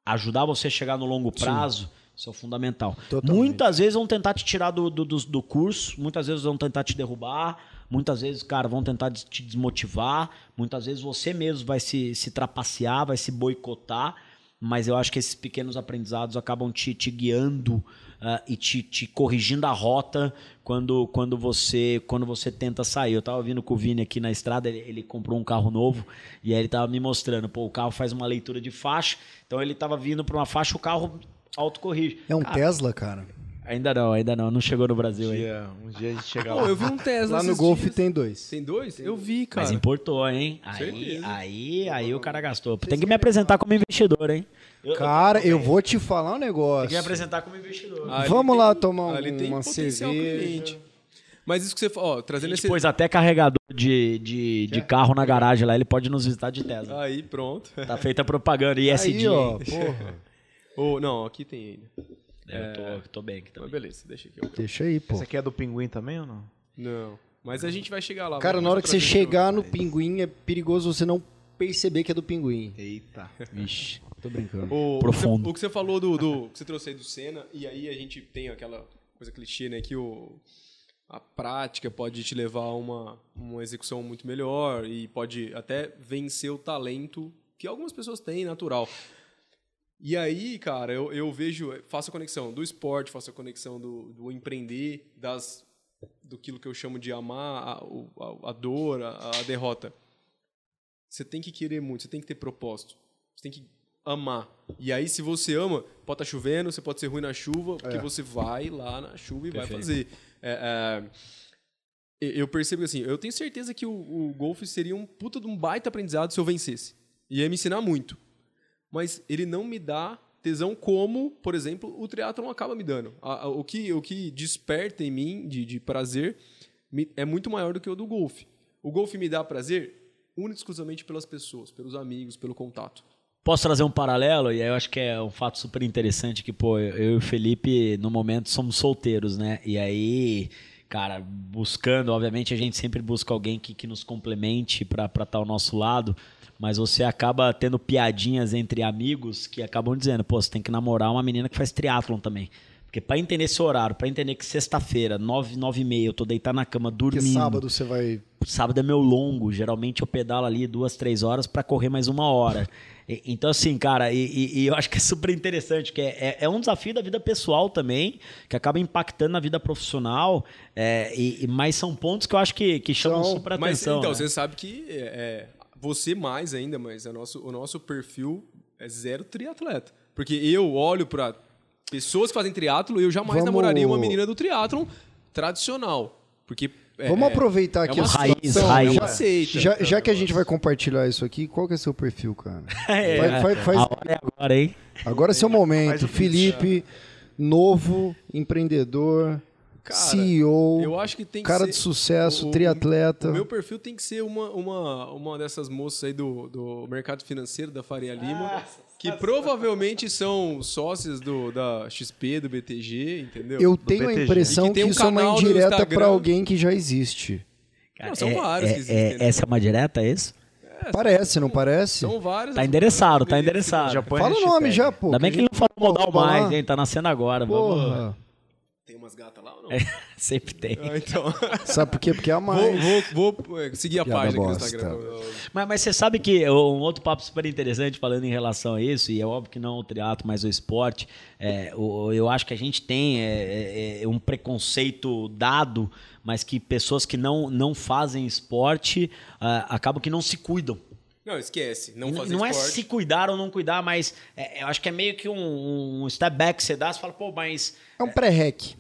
ajudar você a chegar no longo prazo, isso é fundamental. Totalmente. Muitas vezes vão tentar te tirar do, do, do, do curso, muitas vezes vão tentar te derrubar, muitas vezes, cara, vão tentar te desmotivar, muitas vezes você mesmo vai se, se trapacear, vai se boicotar, mas eu acho que esses pequenos aprendizados acabam te, te guiando ah, e te, te corrigindo a rota quando, quando, você, quando você tenta sair. Eu tava vindo com o Vini aqui na estrada, ele, ele comprou um carro novo e aí ele tava me mostrando, pô, o carro faz uma leitura de faixa, então ele tava vindo para uma faixa, o carro autocorrige. É um Cara, Tesla, cara. Ainda não, ainda não, não chegou no Brasil Um aí. dia, um dia a gente chega Pô, lá. eu vi um Tesla Lá no Golf dias. tem dois. Tem dois? Eu vi, cara. Mas importou, hein? Aí, Certeza. aí, aí o cara gastou. Tem que me apresentar como investidor, hein? Eu, Cara, eu vou te falar um negócio. Tem que me apresentar como investidor. Ali Vamos tem- lá tomar ali um- tem uma cerveja. Mas isso que você falou, ó, trazendo esse... pôs até carregador de, de, de carro na garagem lá, ele pode nos visitar de Tesla. Aí, pronto. Tá feita a propaganda, ISD. Aí, ó, porra. [laughs] Ô, não, aqui tem ainda. Eu tô, tô bem aqui Mas também. beleza, deixa aqui. Deixa aí, pô. Esse aqui é do pinguim também ou não? Não. Mas a gente vai chegar lá. Cara, na hora que você chegar no pinguim, é perigoso você não perceber que é do pinguim. Eita. Vixe, tô brincando. O, Profundo. O que você, o que você falou do, do- que você trouxe aí do Senna, e aí a gente tem aquela coisa clichê, né? Que o, a prática pode te levar a uma, uma execução muito melhor e pode até vencer o talento que algumas pessoas têm natural. E aí, cara, eu, eu vejo, faço a conexão do esporte, faço a conexão do, do empreender, das do aquilo que eu chamo de amar a, a, a dor, a, a derrota. Você tem que querer muito, você tem que ter propósito. Você tem que amar. E aí, se você ama, pode estar chovendo, você pode ser ruim na chuva, porque É. você vai lá na chuva e vai Perfeito. fazer. É, é, eu percebo assim, eu tenho certeza que o, o golfe seria um puta de um baita aprendizado se eu vencesse. Ia me ensinar muito. Mas ele não me dá tesão como, por exemplo, o triatlon acaba me dando. A- a- o, que, o que desperta em mim de, de prazer me- é muito maior do que o do golfe. O golfe me dá prazer única exclusivamente pelas pessoas, pelos amigos, pelo contato. Posso trazer um paralelo? E aí eu acho que é um fato super interessante que, pô, eu e o Felipe, no momento, somos solteiros, né? E aí, cara, buscando, obviamente, a gente sempre busca alguém que, que nos complemente pra estar ao nosso lado, mas você acaba tendo piadinhas entre amigos que acabam dizendo, pô, você tem que namorar uma menina que faz triatlon também. Porque pra entender esse horário, pra entender que sexta-feira, nove, nove e meia, eu tô deitado na cama dormindo. sábado você vai. Sábado é meu longo. Geralmente eu pedalo ali duas, três horas pra correr mais uma hora. Então, assim, cara, e, e- eu acho que é super interessante, que é, é- é um desafio da vida pessoal também, que acaba impactando na vida profissional. é, e, mas são pontos que eu acho que, que chamam São- super Mas atenção. então, né? você sabe que é, é, você mais ainda, mas é nosso, o nosso perfil é zero triatleta. Porque eu olho pra pessoas que fazem triatlo e eu jamais Vamos- namoraria uma menina do triatlon tradicional. Porque Vamos é- aproveitar aqui uma a raiz, situação. raiz. Já, Aceita. já, já que a gente vai compartilhar isso aqui, qual que é seu perfil, cara? [laughs] É, Vai- vai- faz- a hora é agora, hein? Agora é seu momento. Felipe, novo, empreendedor. Cara, CEO, eu acho que tem que cara ser... de sucesso, o- triatleta. O meu perfil tem que ser uma, uma, uma dessas moças aí do, do mercado financeiro da Faria Lima, que provavelmente são sócias do, da XP, do BTG, entendeu? Eu tenho a BTG. impressão E que, que um isso é uma indireta pra alguém que já existe. Não, são vários que existem, né? Essa é uma direta, é isso? Parece, não parece? São vários. Tá endereçado, tá endereçado. Fala o nome já, pô. Ainda bem que ele não falou modal mais, hein? Tá nascendo agora. Vamos. Tem umas gatas lá ou não? [laughs] Sempre tem. Ah, então. [laughs] Sabe por quê? Porque é a vou, mais. vou, vou é, seguir a Piada página aqui no. Instagram. Mas, mas você sabe que um outro papo super interessante falando em relação a isso, e é óbvio que não o triatlo, mas o esporte, é, o- eu acho que a gente tem é, é, é, um preconceito dado, mas que pessoas que não, não fazem esporte ah, acabam que não se cuidam. Não, esquece. Não fazer não é esporte. se cuidar ou não cuidar, mas é, eu acho que é meio que um, um step back que você dá, você fala, pô, mas É um pré-rec.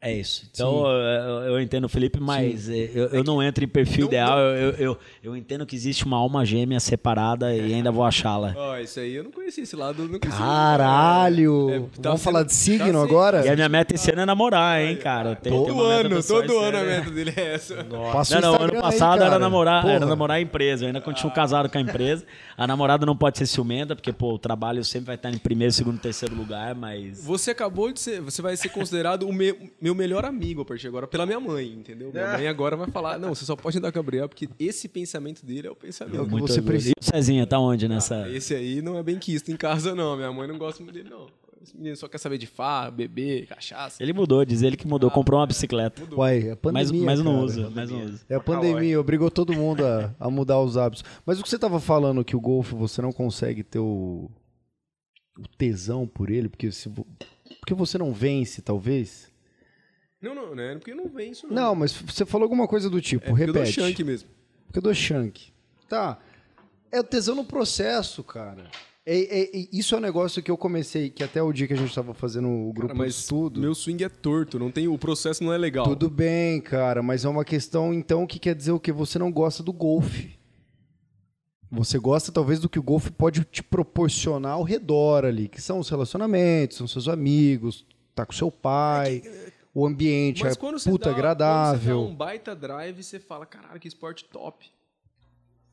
É isso. Então eu, eu entendo o Felipe, mas é, eu, eu não entro em perfil Não- ideal. Eu, eu, eu, eu entendo que existe uma alma gêmea separada e ainda vou achá-la. Ó, isso aí eu não conhecia esse lado. eu Não conhecia. Caralho! É, tá Vamos sendo- falar de signo tá agora? E a minha meta esse ano é namorar, hein, cara. Tenho Todo uma meta ano, todo ano a né? meta dele é essa. Passa o Não, não, ano Instagram aí, passado era namorar, era Porra. namorar a empresa. Eu ainda continuo casado com a empresa. A namorada não pode ser ciumenta, porque, pô, o trabalho sempre vai estar em primeiro, segundo, terceiro lugar, mas. Você acabou de ser. Você vai ser considerado o meu, meu melhor amigo a partir de agora, pela minha mãe, entendeu? Minha mãe agora vai falar: não, você só pode andar com o Gabriel, porque esse pensamento dele é o É o pensamento. que você precisa. E o Cezinha, tá onde nessa. Esse aí não é bem quisto em casa, não. Minha mãe não gosta muito dele, não. Esse menino só quer saber de farra, beber, cachaça. Ele mudou, diz ele que mudou, comprou uma bicicleta. Uai, é Mas, pandemia. mas não cara. usa, mas não usa. É a pandemia, obrigou todo mundo a, a mudar os hábitos. Mas o que você tava falando que o golfe você não consegue ter o, o tesão por ele, porque, se, porque você não vence, talvez? Não, não, né? Porque não vem isso, não. Não, mas você falou alguma coisa do tipo, é porque eu dou repete. shank mesmo. Porque eu dou shank. Tá. É o tesão no processo, cara. É, é- é- isso é um negócio que eu comecei, que até o dia que a gente tava fazendo o grupo Cara, de mas estudo. meu swing é torto, não tem, o processo não é legal. Tudo bem, cara, mas é uma questão, então, que quer dizer o que? Você não gosta do golfe. Você gosta, talvez, do que o golfe pode te proporcionar ao redor ali, que são os relacionamentos, são seus amigos, tá com seu pai, o ambiente Mas é quando puta dá, agradável. quando você dá um baita drive, você fala, caralho, que esporte top.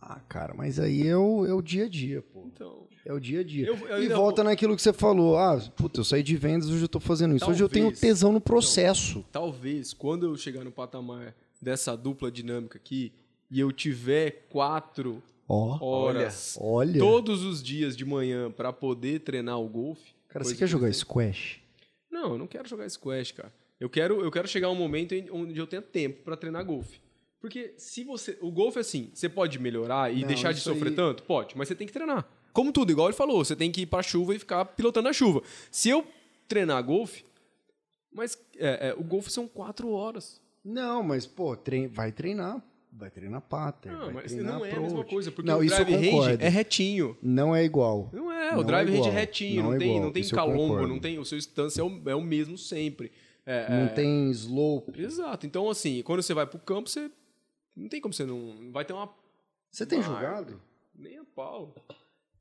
Ah, cara, mas aí é o, é o dia a dia, pô. Então, É o dia a dia. Eu- eu e volta naquilo que você falou. Ah, puta, eu saí de vendas, hoje eu tô fazendo isso. Hoje eu tenho Talvez. tesão no processo. talvez, quando eu chegar no patamar dessa dupla dinâmica aqui, e eu tiver quatro Ó, horas olha. todos os dias de manhã pra poder treinar o golfe. Cara, você quer que jogar tenho- squash? Não, eu não quero jogar squash, cara. Eu quero, eu quero chegar a um momento onde eu tenha tempo pra treinar golfe. Porque se você. O golfe é assim, você pode melhorar e Não, deixar de sofrer aí- tanto? Pode, mas você tem que treinar. Como tudo, igual ele falou, você tem que ir pra chuva e ficar pilotando a chuva. Se eu treinar golfe, mas é, é, o golfe são quatro horas. Não, mas, pô, trein... vai treinar. Vai treinar pattern. Não, mas treinar não é a approach. mesma coisa, porque não, o drive range é retinho. Não é igual. Não é, Não o drive é range é retinho, não não, é tem, não tem calombo, não tem. O seu stance é o, é o mesmo sempre. É, Não é, tem slope. Exato. Então, assim, quando você vai pro campo, você. Não tem como você não. Vai ter uma. Você tem uma jogado? árvore. Nem a pau.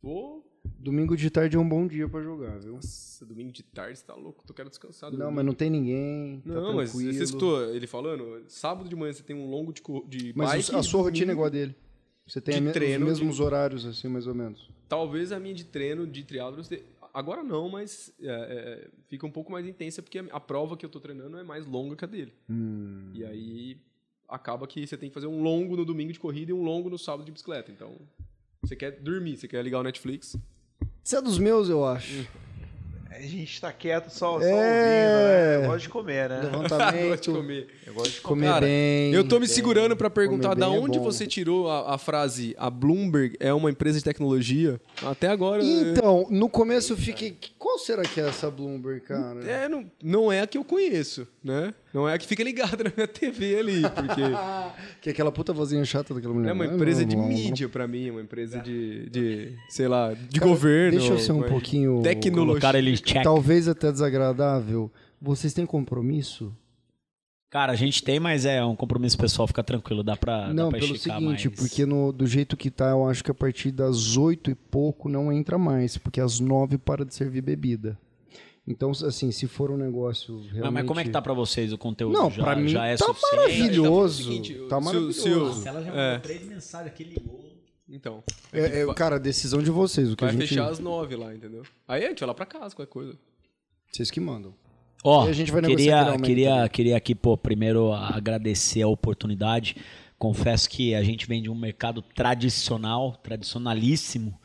Vou. Domingo de tarde é um bom dia pra jogar, viu? Nossa, domingo de tarde você tá louco. Tô quero descansar. Não, domingo. mas não tem ninguém. Não, tá mas você escutou ele falando? Sábado de manhã você tem um longo de, de Mas bike. a sua rotina é igual a dele. Você tem de a me- treino, os mesmos de- horários, assim, mais ou menos. Talvez a minha de treino de triatlo você- agora não, mas é, é, fica um pouco mais intensa porque a, a prova que eu tô treinando é mais longa que a dele. Hum. E aí acaba que você tem que fazer um longo no domingo de corrida e um longo no sábado de bicicleta. Então, você quer dormir, você quer ligar o Netflix. Você é dos meus, eu acho. A gente tá quieto só, só É. ouvindo, né? Eu gosto de comer, né? [laughs] Gosto de Levantamento, comer. Eu gosto de comer. Cara, bem. Eu tô me segurando pra perguntar da bem é onde bom. você tirou a, a frase a Bloomberg é uma empresa de tecnologia. Até agora. Então, no começo eu fiquei. Qual será que é essa Bloomberg, cara? É, não, não é a que eu conheço, né? Não é a que fica ligada [laughs] na minha TV ali, porque [laughs] Que é aquela puta vozinha chata daquela mulher. é uma Não, empresa de não, não. mídia pra mim, é uma empresa de, de sei lá, de governo. Deixa eu ser um pouquinho. Tecnologia. Ele check. Talvez até desagradável. Vocês têm compromisso? Cara, a gente tem, mas é um compromisso pessoal, fica tranquilo, dá pra, não, dá pra pelo seguinte, mais. porque no- do jeito que tá, eu acho que a partir das oito e pouco não entra mais, porque às nove para de servir bebida. Então, assim, se for um negócio realmente... Mas, mas como é que tá pra vocês o conteúdo? Não, já, pra mim já é tá suficiente? maravilhoso. Então, seguinte, tá se maravilhoso. se o- Nossa, ela já mandou É. três mensagens aqui, ligou. Então. É, é, cara, a decisão de vocês. O que Vai a gente... fechar às nove lá, entendeu? Aí a gente vai lá pra casa, qualquer coisa. Vocês que mandam. Ó, E a gente vai negociar queria, queria, queria aqui, pô, primeiro agradecer a oportunidade. Confesso que a gente vem de um mercado tradicional, tradicionalíssimo.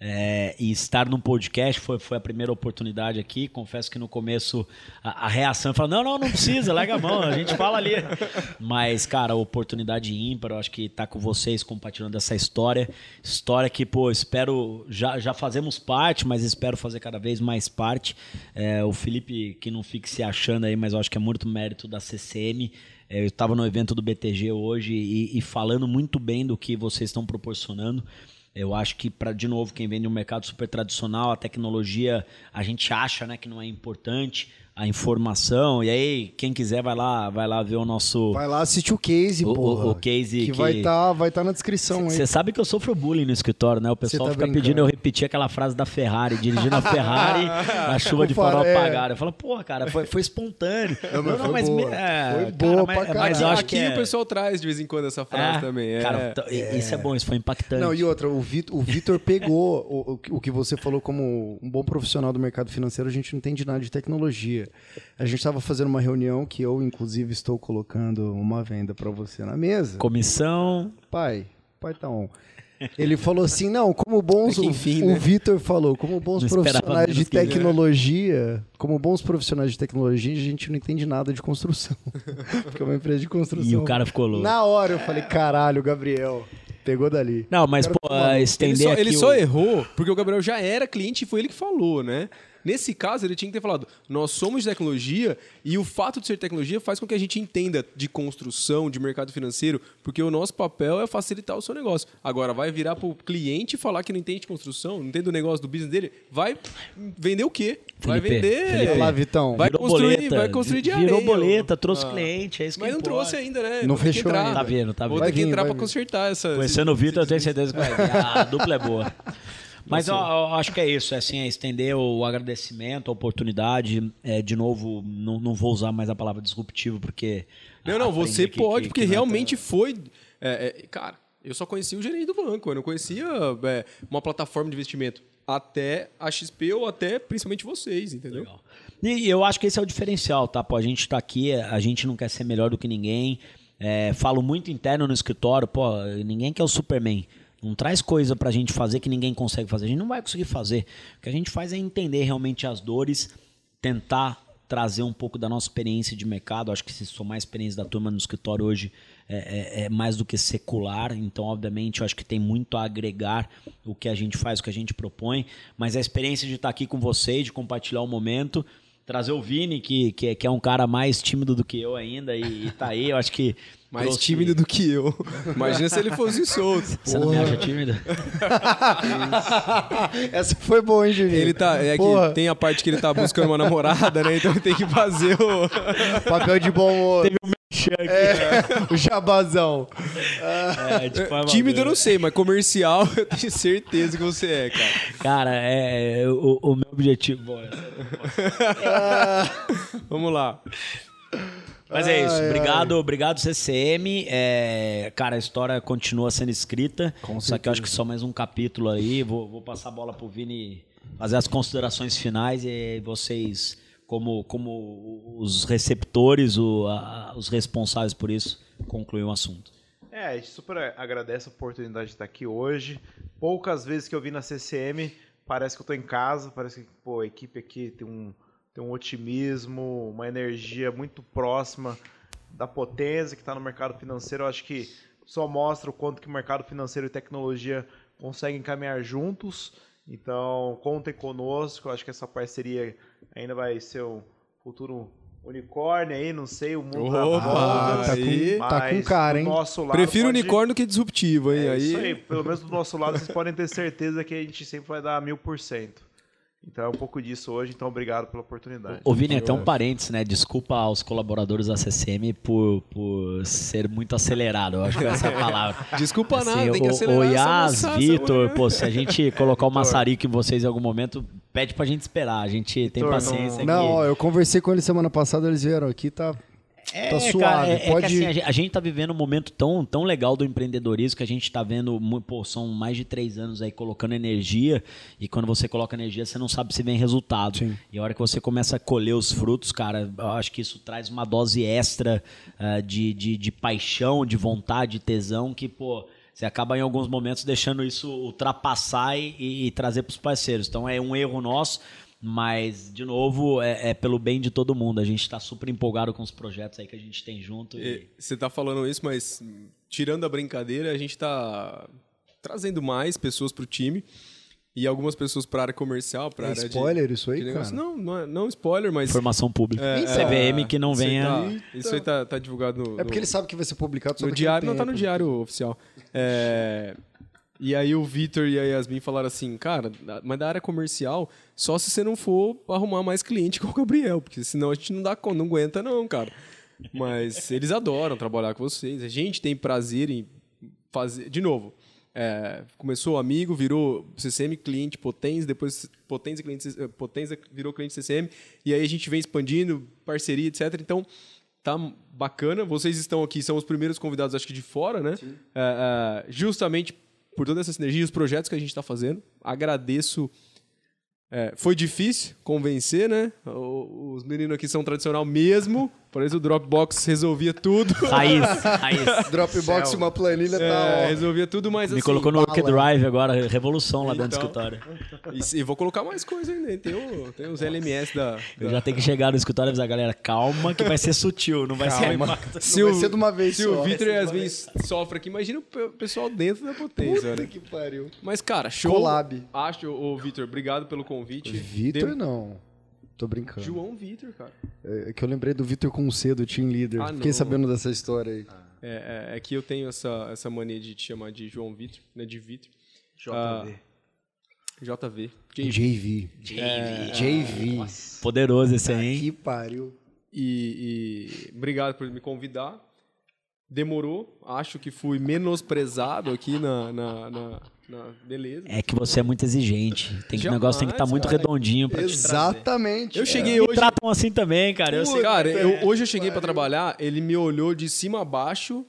É, e estar num podcast foi, foi a primeira oportunidade aqui. Confesso que no começo a, a reação foi: não, não, não precisa, larga a mão, a gente fala ali. [laughs] Mas, cara, oportunidade ímpar, eu acho que tá com vocês compartilhando essa história. História que, pô, espero. Já, já fazemos parte, mas espero fazer cada vez mais parte. É, o Felipe, que não fique se achando aí, mas eu acho que é muito mérito da CCM. É, eu estava no evento do BTG hoje e, e falando muito bem do que vocês estão proporcionando. Eu acho que, para de novo, quem vem de um mercado super tradicional, a tecnologia, a gente acha né, que não é importante, a informação. E aí, quem quiser, vai lá, vai lá ver o nosso. Vai lá assistir o case, O- o- porra. o case que, que- vai estar vai tá na descrição aí. Você sabe que eu sofro bullying no escritório, né? O pessoal tá fica brincando. pedindo eu repetir aquela frase da Ferrari, dirigindo a Ferrari [laughs] na chuva de farol é. apagado. Eu falo, porra, cara, foi, foi espontâneo. Não, mas foi me- boa. é, Foi cara, boa mas, pra mas eu caralho. acho Aqui que é, o pessoal traz de vez em quando essa frase é, também. É. Cara, isso é bom, isso foi impactante. Não, e outra, o Vitor, o Vitor pegou o, o, o que você falou como um bom profissional do mercado financeiro, a gente não entende nada de tecnologia. A gente estava fazendo uma reunião que eu, inclusive, estou colocando uma venda para você na mesa. Comissão. Pai, pai tá on. Ele falou assim, não, como bons, É que enfim, o, né? o Vitor falou, como bons Não profissionais de que né? tecnologia, como bons profissionais de tecnologia, a gente não entende nada de construção. [laughs] Porque é uma empresa de construção. E o cara ficou louco. Na hora eu falei, caralho, Gabriel, pegou dali. Não, mas, pô, ficou maluco. Ele estender só, aqui ele o- só errou porque o Gabriel já era cliente e foi ele que falou, né? Nesse caso, ele tinha que ter falado: nós somos de tecnologia e o fato de ser tecnologia faz com que a gente entenda de construção, de mercado financeiro, porque o nosso papel é facilitar o seu negócio. Agora, vai virar pro cliente falar que não entende de construção, não entende o negócio do business dele, vai vender o quê? vai Felipe, vender. Felipe. Olha lá, Vitão. Vai Virou construir, boleta, vai construir de Virou areia, boleta, ó. trouxe Ah. cliente, é isso que Mas não importa. trouxe ainda, né? Não Vou fechou entrar. ainda. Tá vendo, tá Vou vendo. ter que vir, entrar vir. consertar essa. Conhecendo o Vitor, eu tenho certeza que vai [laughs] vir. A dupla é boa. Mas eu, eu acho que é isso, é assim, é estender o agradecimento, a oportunidade. É, de novo, não, não vou usar mais a palavra disruptivo, porque. Não, não, você aqui pode, que- porque que é realmente foi. é, é, cara, eu só conhecia o gerente do banco, eu não conhecia é, uma plataforma de investimento. Até a XP ou até principalmente vocês, entendeu? Legal. E eu acho que esse é o diferencial, tá? Pô, a gente tá aqui, a gente não quer ser melhor do que ninguém. É, falo muito interno no escritório, pô, ninguém quer o Superman. Não traz coisa pra gente fazer que ninguém consegue fazer. A gente não vai conseguir fazer. O que a gente faz é entender realmente as dores, tentar trazer um pouco da nossa experiência de mercado. Acho que se somar a experiência da turma no escritório hoje é, é- é mais do que secular. Então, obviamente, eu acho que tem muito a agregar o que a gente faz, o que a gente propõe. Mas a experiência de estar aqui com vocês, de compartilhar o momento, trazer o Vini, que, que, é- que é um cara mais tímido do que eu ainda, e, e tá aí, eu acho que. Mais trouxe- tímido do que eu. [laughs] Imagina se ele fosse solto. Você não me acha tímido? [laughs] Essa foi boa, hein, Juninho? Ele tá. É Porra. que tem a parte que ele tá buscando uma namorada, né? Então ele tem que fazer o. [laughs] Papel de bom humor. Teve um aqui. É, o jabazão. É, tipo, é Tímido eu não sei, mas comercial eu tenho certeza que você é, cara. Cara, é, é, o, o meu objetivo. Bom, Vamos lá. Mas é isso. Ai, obrigado, obrigado, CCM. É, cara, a história continua sendo escrita. Com só que eu acho que só mais um capítulo aí. Vou, vou passar a bola pro Vini fazer as considerações finais e vocês, como, como os receptores, o- a- os responsáveis por isso, concluir o assunto. É, a gente super agradece a oportunidade de estar aqui hoje. Poucas vezes que eu vim na CCM, parece que eu tô em casa, parece que pô, a equipe aqui tem um, tem um otimismo, uma energia muito próxima da potência que está no mercado financeiro. Eu acho que só mostra o quanto que o mercado financeiro e tecnologia conseguem caminhar juntos. Então, contem conosco. Eu acho que essa parceria ainda vai ser um futuro unicórnio aí, não sei, o mundo da Opa, Ah, tá aí. com, tá com cara, hein? nosso Prefiro pode- unicórnio que disruptivo, hein? é aí. isso aí, pelo menos do nosso lado, vocês podem ter certeza que a gente sempre vai dar mil por cento. Então é um pouco disso hoje, então obrigado pela oportunidade. Ô, Vini, até um parênteses, né? Desculpa aos colaboradores da CCM por, por ser muito acelerado. Eu acho que essa é a palavra. [laughs] Desculpa Assim, nada, tem que o, acelerar o essa Yas, Vitor, pô, se a gente colocar o maçarico em vocês em algum momento, pede pra gente esperar. A gente tem paciência aqui. Não, ó, eu conversei com eles semana passada, eles vieram aqui, tá, É, tá cara, suave. é- é que, Pode. assim, a gente- tá vivendo um momento tão, tão legal do empreendedorismo que a gente tá vendo, pô, são mais de três anos aí colocando energia e quando você coloca energia você não sabe se vem resultado. Sim. E a hora que você começa a colher os frutos, cara, eu acho que isso traz uma dose extra ah, de, de, de paixão, de vontade, de tesão que, pô, você acaba em alguns momentos deixando isso ultrapassar e, e- e trazer pros parceiros. Então é um erro nosso. Mas, de novo, é, é pelo bem de todo mundo. A gente está super empolgado com os projetos aí que a gente tem junto. e- E Você tá falando isso, mas tirando a brincadeira, a gente tá trazendo mais pessoas pro time e algumas pessoas pra área comercial, pra É área de- spoiler isso aí, de cara? Não, não, é- não spoiler, mas Informação pública. É, CVM que não venha. tá- isso aí tá, tá divulgado no, É porque no- ele sabe que vai ser publicado só no a diário, não tá no diário oficial. É, e aí o Vitor e a Yasmin falaram assim, cara, mas da área comercial, só se você não for arrumar mais cliente com o Gabriel, porque senão a gente não dá conta, não aguenta não, cara. Mas eles adoram trabalhar com vocês. A gente tem prazer em fazer, de novo. é, começou amigo, virou CCM cliente Potens, depois Potens e cliente eh, Potens virou cliente CCM, e aí a gente vem expandindo, parceria, etc. Então, tá bacana. Vocês estão aqui, são os primeiros convidados, acho que de fora, né? É, é, justamente por toda essa sinergia e os projetos que a gente está fazendo. Agradeço. É, foi difícil convencer, né? Os meninos aqui são tradicional mesmo. Parece o Dropbox resolvia tudo. [laughs] Raiz, raiz. Dropbox e uma planilha tá, É, ó. resolvia tudo, mas Me assim... colocou no Work bala. Drive agora, revolução lá dentro do Então. escritório. E, e vou colocar mais coisa ainda. hein? Tem, o- tem os LMS da... Eu da- já tenho que chegar no escritório e avisar a galera, calma, que vai ser sutil, não vai ser Calma. impacto. Se Não o, vai ser de uma vez se só. o Vitor e Vai a ser de uma Yasmin sofrem aqui, imagina o pe- pessoal dentro da potência, Puta né? que pariu. Mas, cara, show. Collab. Acho, ô Vitor, obrigado pelo convite. Vitor Dem- não. Tô brincando. João Vitor, cara. É que eu lembrei do Vitor com C, do Team Leader. Ah, Fiquei não. sabendo dessa história aí. É, é, é que eu tenho essa, essa mania de te chamar de João Vitor, né? De Vitor. JV. JV. JV. JV. Poderoso esse aí, hein? Que pariu. E, e obrigado por me convidar. Demorou. Acho que fui menosprezado aqui na, na, na, na- beleza. É que você é muito exigente. Tem que, o negócio tem que estar muito cara. redondinho pra. Exatamente. Eu cheguei Me hoje. tratam assim também, cara. Eu sei. Cara, eu- hoje eu cheguei pra trabalhar, ele me olhou de cima a baixo.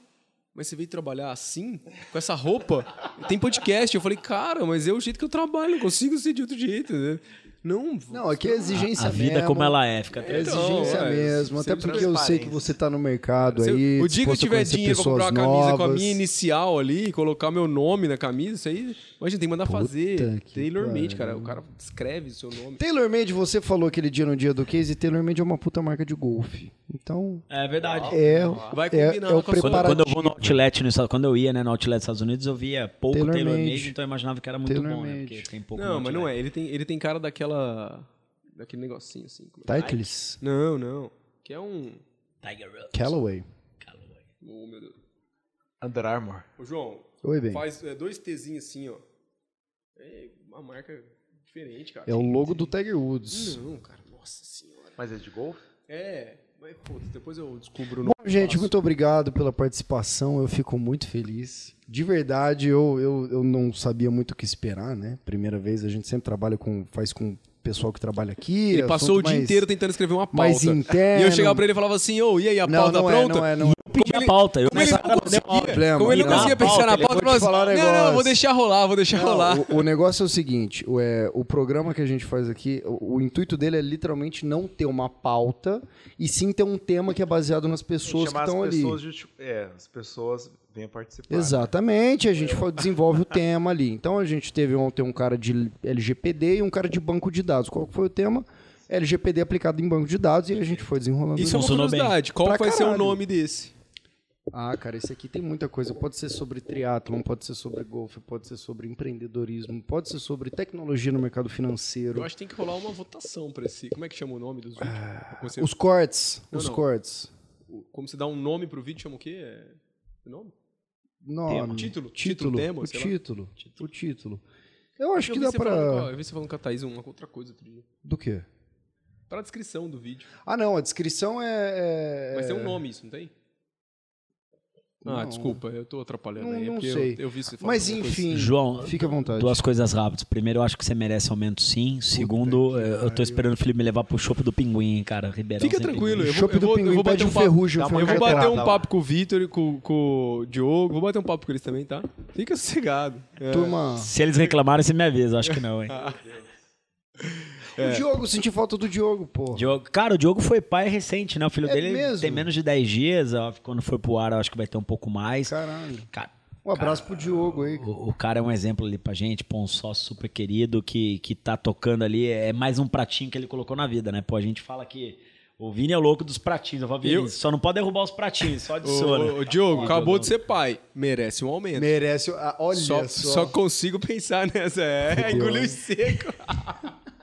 Mas você veio trabalhar assim? Com essa roupa? Tem podcast. Eu falei, cara, mas é o jeito que eu trabalho, não consigo ser de outro jeito. Né? Não, Não, aqui é exigência A vida mesmo. como ela é, fica É tranquilo. exigência Então, é, mesmo. Até porque eu sei que você tá no mercado Se eu- aí. o dia que eu a tiver dinheiro pra comprar uma pessoas camisa com a novas. minha inicial ali, colocar meu nome na camisa, isso aí, imagina, tem que mandar fazer. que Tailor made, cara. O cara escreve seu nome. TaylorMade, você falou aquele dia no dia do case, TaylorMade é uma puta marca de golfe. Então, É verdade. é, Vai é, combinar é o com a sua- Quando, preparativo. quando eu vou no outlet, no quando eu ia né, no outlet dos Estados Unidos, eu via pouco Tailor Tailor, Made. Made, então eu imaginava que era muito bom, né? Porque tem pouco Não, mas não é. Ele tem, ele tem cara daquela. Daquele negocinho assim. como é? Titles, Não, não. Que é um. Tiger Rose. Callaway. Callaway. Oh, meu Deus. Under Armour. Ô, João, Oi, bem. faz é, dois Tzinhos assim, ó. É uma marca diferente, cara. É o logo do Tiger Woods. Não, cara. Nossa senhora. Mas é de golfe? É. Depois eu descubro Bom, gente, muito obrigado pela participação. Eu fico muito feliz. De verdade, eu, eu, eu não sabia muito o que esperar, né? Primeira vez, a gente sempre trabalha com. faz com o pessoal que trabalha aqui. Ele passou o dia mais- inteiro tentando escrever uma pauta. mais interno. E eu chegava pra ele e falava assim, ô, e aí, a Não, pauta não é, pronta? não é, não é. Pedi a pauta. Eu Como ele não conseguia, problema. como ele não Não, conseguia pensar na pauta, falou um assim, não, não, negócio. vou deixar rolar, vou deixar Não, rolar. o, o negócio é o seguinte: o, é, o programa que a gente faz aqui, o, o intuito dele é literalmente não ter uma pauta, e sim ter um tema que é baseado nas pessoas que estão ali. pessoas justi- É, as pessoas venham participar. né? Exatamente, a gente fa- desenvolve o tema ali. Então a gente teve ontem um cara de LGPD e um cara de banco de dados. Qual que foi o tema? LGPD aplicado em banco de dados e a gente foi desenrolando. Isso é uma curiosidade. Qual Pra vai ser o caralho. nome desse? Ah, cara, esse aqui tem muita coisa. Pode ser sobre triatlon, pode ser sobre golfe, pode ser sobre empreendedorismo, pode ser sobre tecnologia no mercado financeiro. Eu acho que tem que rolar uma votação pra esse. Como é que chama o nome dos vídeos? Você, Os cortes, Não, os não. cortes. como você dá um nome pro vídeo, chama o quê? É... o nome? Nome, Título? título, Título, tema, o lá. título, o título. Eu acho Eu que dá a- pra. eu vi você falando com a Thaís uma outra coisa outro dia. Do quê? Pra descrição do vídeo. Ah, não, a descrição é. é- Mas tem um nome isso, não tem? Ah, Não. desculpa, eu tô atrapalhando Não- aí. é não porque sei. Eu, eu vi você falando Mas alguma coisa. enfim, João, fica à vontade. Duas coisas rápidas. Primeiro, eu acho que você merece aumento sim. Segundo, eu tô esperando o Felipe me levar pro chopp do Pinguim, cara. Ribeirão. Fica tranquilo, Pinguim. eu vou, Chopp eu do vou, eu Pinguim vou bater um um papo. ferrugem. Uma Eu vou carteirada. bater um papo com o Vitor e com, com o Diogo. Vou bater um papo com eles também, tá? Fica sossegado. É. Turma. Se eles reclamarem, você me avisa. Acho que não, hein? O Diogo, senti falta do Diogo, pô. Diogo, cara, o Diogo foi pai recente, né? O filho É dele mesmo? tem menos de 10 dias. ó, Quando for pro ar, eu acho que vai ter um pouco mais. Caralho. Cara, Um abraço pro Diogo aí. o, o cara é um exemplo ali pra gente, pô, um sócio super querido que, que tá tocando ali. É mais um pratinho que ele colocou na vida, né? Pô, a gente fala que o Vini é louco dos pratinhos. Eu falo, Vini, Eu- só não pode derrubar os pratinhos, só Ô, adiciona. ô, ô, Diogo, Ó, acabou Diogão. de ser pai. Merece um aumento. Merece. ah, olha Só, só. só consigo pensar [laughs] nessa. É, engoliu né? [laughs]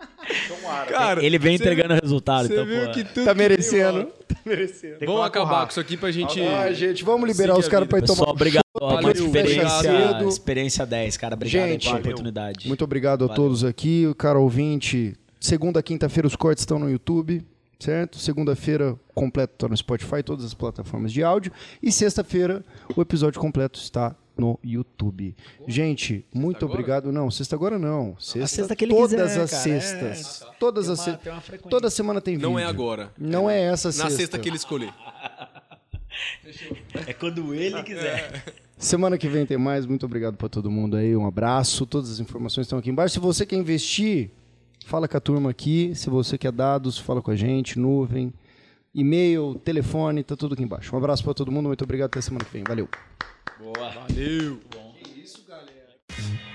Cara, Ele vem entregando resultado, Você então, viu pô. que tudo Tá que merecendo. tem, Tá merecendo. Vamos acabar com isso aqui pra gente. Ah, gente, vamos liberar os caras pra ir tomar um obrigado. Ó, uma Valeu, experiência, cedo. experiência 10, cara. Obrigado Gente, pela oportunidade. Muito obrigado a todos aqui, o cara ouvinte. Segunda, quinta-feira os cortes estão no YouTube, certo? Segunda-feira completo está no Spotify, todas as plataformas de áudio. E sexta-feira o episódio completo está no YouTube. Gente, muito agora? obrigado. Não, sexta agora não. Sexta, sexta que ele todas quiser, as cara. sextas. Todas Tem as sextas. Toda semana tem vídeo. Não é agora. Não é essa Na sexta. sexta que ele escolher. É quando ele quiser. [laughs] Semana que vem tem mais. Muito obrigado para todo mundo aí. Um abraço. Todas as informações estão aqui embaixo. Se você quer investir, fala com a turma aqui. Se você quer dados, fala com a gente. Nuvem, e-mail, telefone, tá tudo aqui embaixo. Um abraço para todo mundo, muito obrigado, até semana que vem. Valeu. Boa. Valeu. Que isso, galera.